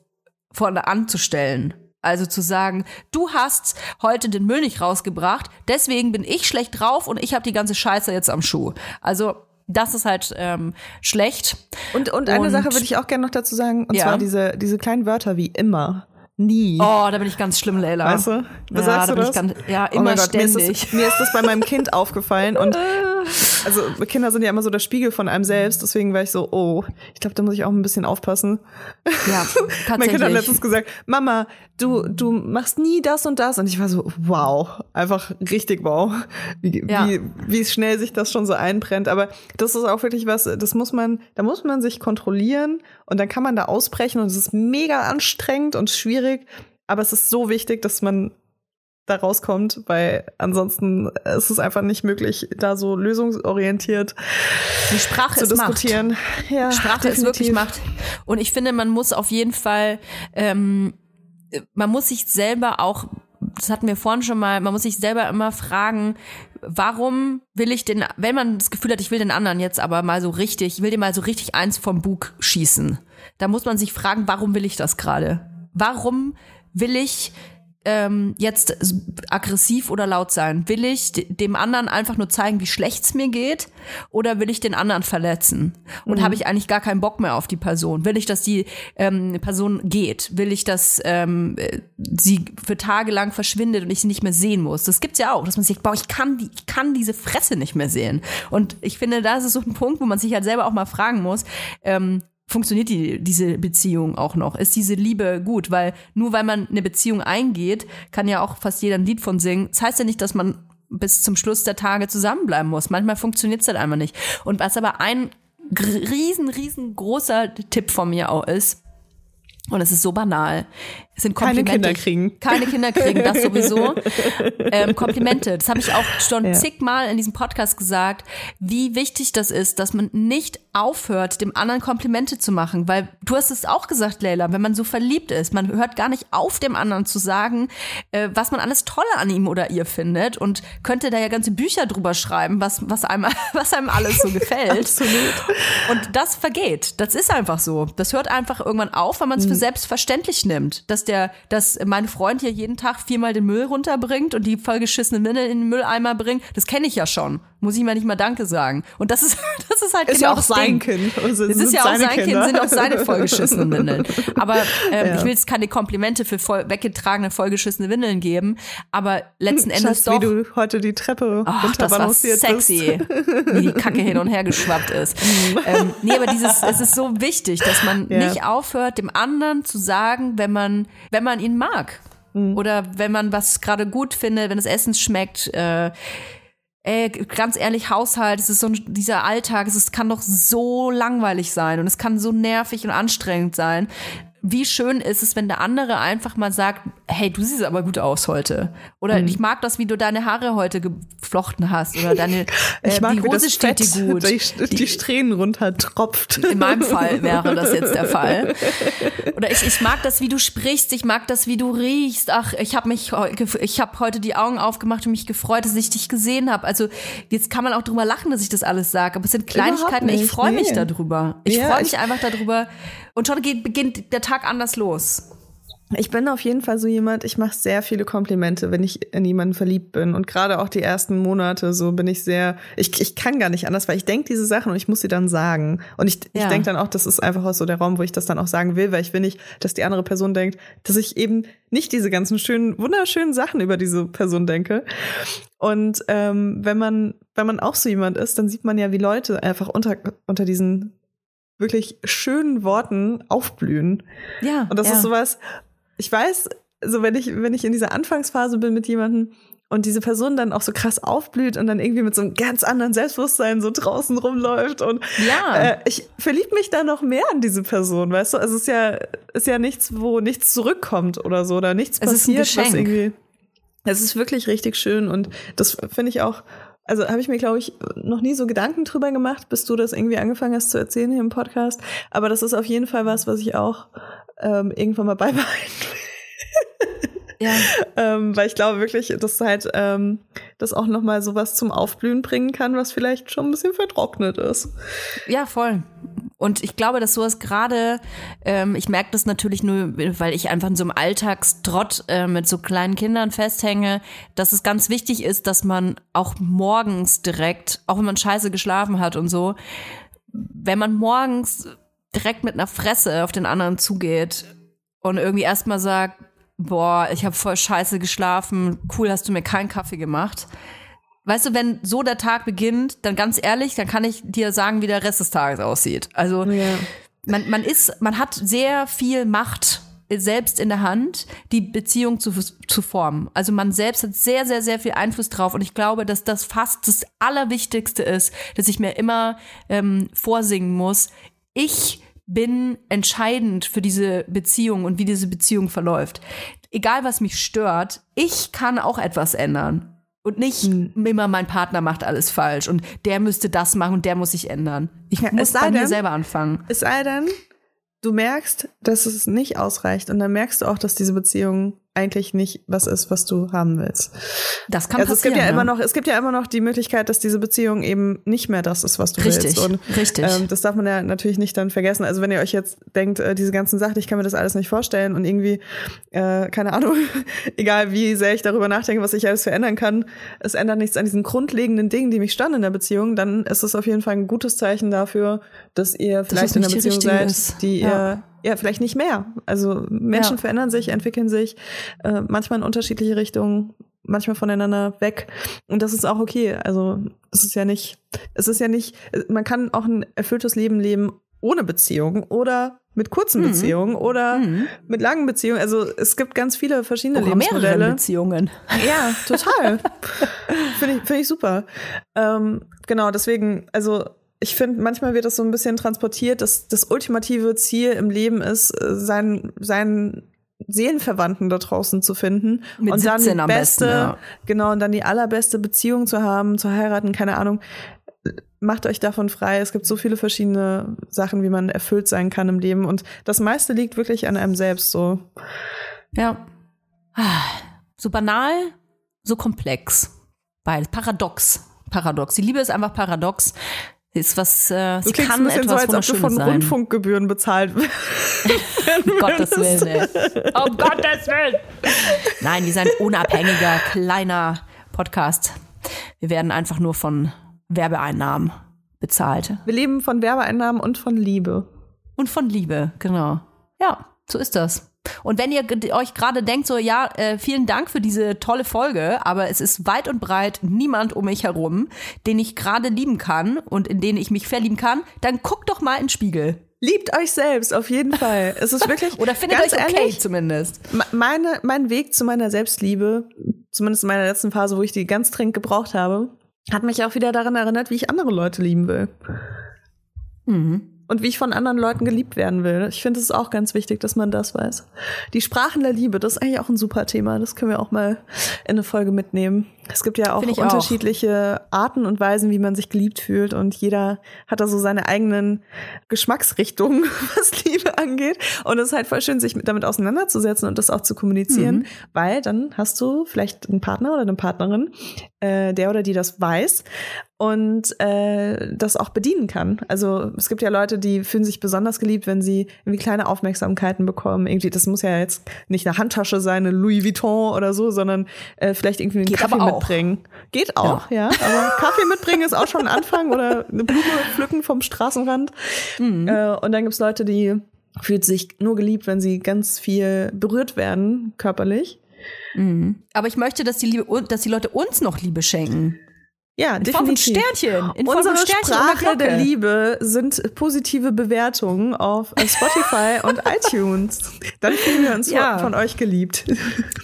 vorne anzustellen. Also zu sagen, du hast heute den Müll nicht rausgebracht, deswegen bin ich schlecht drauf und ich habe die ganze Scheiße jetzt am Schuh. Also das ist halt ähm, schlecht. Und, und eine Und- Sache würde ich auch gerne noch dazu sagen, und Ja. zwar diese, diese kleinen Wörter wie immer, nie. Oh, da bin ich ganz schlimm, Leila. Weißt du? Was ja, sagst da du bin das? ich ganz, ja, Oh immer mein Gott, mir ist, ständig. das, mir ist das bei meinem Kind aufgefallen und [LAUGHS] also Kinder sind ja immer so der Spiegel von einem selbst, deswegen war ich so, oh, ich glaube, da muss ich auch ein bisschen aufpassen. Ja, [LAUGHS] Mein Kind hat tatsächlich. letztens gesagt, Mama, du, du machst nie das und das. Und ich war so, wow, einfach richtig wow, wie, Ja. wie, wie schnell sich das schon so einbrennt. Aber das ist auch wirklich was, das muss man, da muss man sich kontrollieren und dann kann man da ausbrechen und es ist mega anstrengend und schwierig. Aber es ist so wichtig, dass man da rauskommt, weil ansonsten ist es einfach nicht möglich, da so lösungsorientiert Die Sprache zu ist Macht. diskutieren. Ja, Sprache ist wirklich definitiv. Macht. Und ich finde, man muss auf jeden Fall, ähm, man muss sich selber auch, das hatten wir vorhin schon mal, man muss sich selber immer fragen, warum will ich den, wenn man das Gefühl hat, ich will den anderen jetzt aber mal so richtig, ich will dir mal so richtig eins vom Bug schießen, da muss man sich fragen, warum will ich das gerade? Warum will ich ähm, jetzt aggressiv oder laut sein? Will ich de- dem anderen einfach nur zeigen, wie schlecht es mir geht? Oder will ich den anderen verletzen? Und habe ich eigentlich gar keinen Bock mehr auf die Person? Will ich, dass die ähm, Person geht? Will ich, dass ähm, äh, sie für Tage lang verschwindet und ich sie nicht mehr sehen muss? Das gibt's ja auch, dass man sich, boah, ich kann, die, ich kann diese Fresse nicht mehr sehen. Und ich finde, das ist so ein Punkt, wo man sich halt selber auch mal fragen muss, ähm, funktioniert die, diese Beziehung auch noch? Ist diese Liebe gut? Weil nur weil man eine Beziehung eingeht, kann ja auch fast jeder ein Lied von singen. Das heißt ja nicht, dass man bis zum Schluss der Tage zusammenbleiben muss. Manchmal funktioniert es halt einfach nicht. Und was aber ein riesen, riesengroßer Tipp von mir auch ist, und es ist so banal, es sind Keine Komplimente. Kinder kriegen. Keine Kinder kriegen, das sowieso. [LAUGHS] ähm, Komplimente. Das habe ich auch schon Ja. zigmal in diesem Podcast gesagt, wie wichtig das ist, dass man nicht aufhört, dem anderen Komplimente zu machen. Weil du hast es auch gesagt, Leila, wenn man so verliebt ist, man hört gar nicht auf, dem anderen zu sagen, äh, was man alles Tolle an ihm oder ihr findet und könnte da ja ganze Bücher drüber schreiben, was, was, einem, [LAUGHS] was einem alles so gefällt. [LAUGHS] Absolut. Und das vergeht. Das ist einfach so. Das hört einfach irgendwann auf, weil man es für selbstverständlich nimmt. Dass der, dass mein Freund hier jeden Tag viermal den Müll runterbringt und die vollgeschissene Windeln in den Mülleimer bringt, das kenne ich ja schon. Muss ich mir nicht mal Danke sagen. Und das ist, [LAUGHS] das ist halt Ist genau ja auch das sein Ding. Kind. Also, Es ist ja auch sein Kind, Kinder. sind auch seine [LAUGHS] vollgeschissenen Windeln. Aber ähm, Ja. ich will jetzt keine Komplimente für voll, weggetragene, vollgeschissene Windeln geben. Aber letzten Endes Schatz, doch. wie du heute die Treppe Ach, das war sexy, wie die Kacke hin und her geschwappt ist. [LAUGHS] ähm, nee, aber dieses, es ist so wichtig, dass man Ja. nicht aufhört, dem anderen zu sagen, wenn man, wenn man ihn mag. Oder wenn man was gerade gut findet, wenn das Essen schmeckt, äh, Ey, ganz ehrlich, Haushalt, es ist so ein, dieser Alltag, es ist, kann doch so langweilig sein und es kann so nervig und anstrengend sein. Wie schön ist es, wenn der andere einfach mal sagt, hey, du siehst aber gut aus heute. Oder Mhm. ich mag das, wie du deine Haare heute geflochten hast. Oder deine, [LAUGHS] äh, Ich mag, die Hose das steht Fett dir gut. [LAUGHS] Die, die Strähnen runter tropft. In meinem Fall wäre das jetzt der Fall. [LAUGHS] Oder ich, ich mag das, wie du sprichst. Ich mag das, wie du riechst. Ach, ich habe mich, ich habe heute die Augen aufgemacht und mich gefreut, dass ich dich gesehen habe. Also jetzt kann man auch drüber lachen, dass ich das alles sage, aber es sind Kleinigkeiten. nicht, Ich freue mich nee. darüber. Ich Ja, freue mich ich- einfach darüber. Und schon geht, beginnt der Tag anders los. ich bin auf jeden Fall so jemand, ich mache sehr viele Komplimente, wenn ich in jemanden verliebt bin. Und gerade auch die ersten Monate, so bin ich sehr, ich, ich kann gar nicht anders, weil ich denke diese Sachen und ich muss sie dann sagen. Und ich, Ja. ich denke dann auch, das ist einfach auch so der Raum, wo ich das dann auch sagen will, weil ich will nicht, dass die andere Person denkt, dass ich eben nicht diese ganzen schönen, wunderschönen Sachen über diese Person denke. Und ähm, wenn man, wenn man auch so jemand ist, dann sieht man ja, wie Leute einfach unter, unter diesen wirklich schönen Worten aufblühen. Ja. Und das ja. ist sowas, ich weiß, also wenn ich, wenn ich in dieser Anfangsphase bin mit jemandem und diese Person dann auch so krass aufblüht und dann irgendwie mit so einem ganz anderen Selbstbewusstsein so draußen rumläuft und Ja. äh, ich verlieb mich da noch mehr an diese Person, weißt du? Also es ist ja, ist ja nichts, wo nichts zurückkommt oder so oder nichts Es ist ein passiert, was Geschenk. irgendwie. Es ist wirklich richtig schön und das finde ich auch. Also habe ich mir, glaube ich, noch nie so Gedanken drüber gemacht, bis du das irgendwie angefangen hast zu erzählen hier im Podcast. Aber das ist auf jeden Fall was, was ich auch ähm, irgendwann mal [LAUGHS] beibehalten will. ja. ähm, weil ich glaube wirklich, dass halt ähm, das auch noch mal sowas zum Aufblühen bringen kann, was vielleicht schon ein bisschen vertrocknet ist. Ja, voll. Und ich glaube, dass sowas gerade, ähm, ich merke das natürlich nur, weil ich einfach in so einem Alltagstrott äh, mit so kleinen Kindern festhänge, dass es ganz wichtig ist, dass man auch morgens direkt, auch wenn man scheiße geschlafen hat und so, wenn man morgens direkt mit einer Fresse auf den anderen zugeht und irgendwie erstmal sagt, boah, ich habe voll scheiße geschlafen, cool, hast du mir keinen Kaffee gemacht. Weißt du, wenn so der Tag beginnt, dann ganz ehrlich, dann kann ich dir sagen, wie der Rest des Tages aussieht. Also man, man ist, man hat sehr viel Macht selbst in der Hand, die Beziehung zu, zu formen. Also man selbst hat sehr, sehr, sehr viel Einfluss drauf. Und ich glaube, dass das fast das Allerwichtigste ist, dass ich mir immer ähm, vorsingen muss. Ich bin entscheidend für diese Beziehung und wie diese Beziehung verläuft. Egal, was mich stört, ich kann auch etwas ändern. Und nicht immer mein Partner macht alles falsch und der müsste das machen und der muss sich ändern. Ich Ja, es muss bei mir denn- selber anfangen. Es sei denn, du merkst, dass es nicht ausreicht und dann merkst du auch, dass diese Beziehung eigentlich nicht was ist, was du haben willst. Das kann also es passieren. gibt ja ne? immer noch, es gibt ja immer noch die Möglichkeit, dass diese Beziehung eben nicht mehr das ist, was du Richtig, willst. Und richtig. Ähm, das darf man ja natürlich nicht dann vergessen. Also wenn ihr euch jetzt denkt, äh, diese ganzen Sachen, ich kann mir das alles nicht vorstellen und irgendwie, äh, keine Ahnung, [LAUGHS] egal wie sehr ich darüber nachdenke, was ich alles verändern kann, es ändert nichts an diesen grundlegenden Dingen, die mich stören in der Beziehung, dann ist es auf jeden Fall ein gutes Zeichen dafür, dass ihr vielleicht es in einer Beziehung seid, ist. die Ja. ihr ja, vielleicht nicht mehr. Also Menschen Ja. verändern sich, entwickeln sich, äh, manchmal in unterschiedliche Richtungen, manchmal voneinander weg. Und das ist auch okay. Also es ist ja nicht, es ist ja nicht, man kann auch ein erfülltes Leben leben ohne Beziehung oder mit kurzen Mhm. Beziehungen oder Mhm. mit langen Beziehungen. Also es gibt ganz viele verschiedene Oder mehrere Lebensmodelle. Beziehungen. Ja, total. [LAUGHS] Finde ich, finde ich super. Ähm, genau, deswegen, also ich finde, manchmal wird das so ein bisschen transportiert, dass das ultimative Ziel im Leben ist, äh, seinen, seinen Seelenverwandten da draußen zu finden Mit und dann 17 die beste, besten, ja. genau, und dann die allerbeste Beziehung zu haben, zu heiraten, keine Ahnung. Macht euch davon frei. Es gibt so viele verschiedene Sachen, wie man erfüllt sein kann im Leben. Und das meiste liegt wirklich an einem selbst so. Ja. Ah, So banal, so komplex. Beides. Paradox. Paradox. Die Liebe ist einfach paradox. Sie Ist was, äh, Du sie klingst kann bisschen so, etwas als ob du von sein. Rundfunkgebühren bezahlt [LAUGHS] wirst. [LAUGHS] Um Gottes Willen, ey. Um Gottes Willen. Nein, wir sind ein unabhängiger, kleiner Podcast. Wir werden einfach nur von Werbeeinnahmen bezahlt. Wir leben von Werbeeinnahmen und von Liebe. Und von Liebe, genau. Ja, so ist das. Und wenn ihr euch gerade denkt, so, ja, äh, vielen Dank für diese tolle Folge, aber es ist weit und breit niemand um mich herum, den ich gerade lieben kann und in den ich mich verlieben kann, dann guckt doch mal in den Spiegel. Liebt euch selbst, auf jeden Fall. Es ist wirklich. [LAUGHS] Oder findet ganz euch okay ehrlich, zumindest. me- Meine, mein Weg zu meiner Selbstliebe, zumindest in meiner letzten Phase, wo ich die ganz dringend gebraucht habe, hat mich auch wieder daran erinnert, wie ich andere Leute lieben will. Mhm. Und wie ich von anderen Leuten geliebt werden will. Ich finde es auch ganz wichtig, dass man das weiß. Die Sprachen der Liebe, das ist eigentlich auch ein super Thema. Das können wir auch mal in eine Folge mitnehmen. Es gibt ja auch ich auch. unterschiedliche Arten und Weisen, wie man sich geliebt fühlt und jeder hat da so seine eigenen Geschmacksrichtungen, [LAUGHS] was Liebe angeht. Und es ist halt voll schön, sich mit- damit auseinanderzusetzen und das auch zu kommunizieren, Mhm. weil dann hast du vielleicht einen Partner oder eine Partnerin, äh, der oder die das weiß und äh, das auch bedienen kann. Also es gibt ja Leute, die fühlen sich besonders geliebt, wenn sie irgendwie kleine Aufmerksamkeiten bekommen. Irgendwie, das muss ja jetzt nicht eine Handtasche sein, eine Louis Vuitton oder so, sondern äh, vielleicht irgendwie einen Geht Kaffee. Mitbringen. Geht auch, ja. Aber Kaffee mitbringen ist auch schon ein Anfang oder eine Blume pflücken vom Straßenrand. Mhm. Äh, und dann gibt's Leute, die fühlt sich nur geliebt, wenn sie ganz viel berührt werden, körperlich. Mhm. Aber ich möchte, dass die, Liebe, dass die Leute uns noch Liebe schenken. Ja, In Form von definitiv. Sternchen. In Form Unsere von Sternchen und einer Sprache der. Liebe sind positive Bewertungen auf Spotify [LAUGHS] und iTunes. Dann fühlen wir uns Ja. von, von euch geliebt.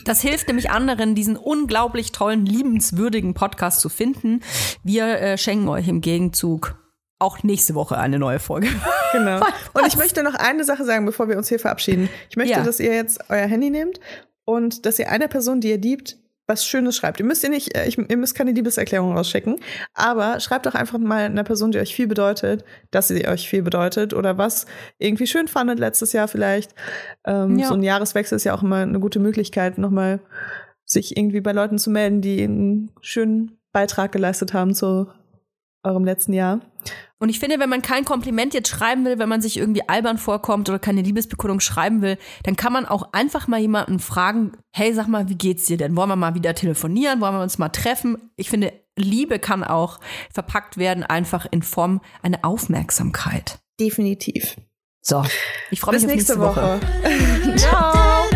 Das hilft nämlich anderen, diesen unglaublich tollen, liebenswürdigen Podcast zu finden. Wir äh, schenken euch im Gegenzug auch nächste Woche eine neue Folge. [LAUGHS] Genau. Und ich möchte noch eine Sache sagen, bevor wir uns hier verabschieden. Ich möchte, Ja. dass ihr jetzt euer Handy nehmt und dass ihr einer Person, die ihr liebt, was Schönes schreibt. Ihr müsst ihr nicht, äh, ich, ihr müsst keine Liebeserklärung rausschicken, aber schreibt doch einfach mal einer Person, die euch viel bedeutet, dass sie euch viel bedeutet oder was irgendwie schön fandet letztes Jahr vielleicht. Ähm, Ja. So ein Jahreswechsel ist ja auch immer eine gute Möglichkeit, nochmal sich irgendwie bei Leuten zu melden, die einen schönen Beitrag geleistet haben zu eurem letzten Jahr. Und ich finde, wenn man kein Kompliment jetzt schreiben will, wenn man sich irgendwie albern vorkommt oder keine Liebesbekundung schreiben will, dann kann man auch einfach mal jemanden fragen, hey, sag mal, wie geht's dir denn? Wollen wir mal wieder telefonieren? Wollen wir uns mal treffen? Ich finde, Liebe kann auch verpackt werden, einfach in Form einer Aufmerksamkeit. Definitiv. So, ich freue mich Bis auf nächste Woche. [LAUGHS] Ciao.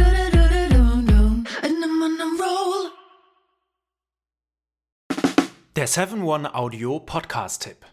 Der 7-One-Audio-Podcast-Tipp.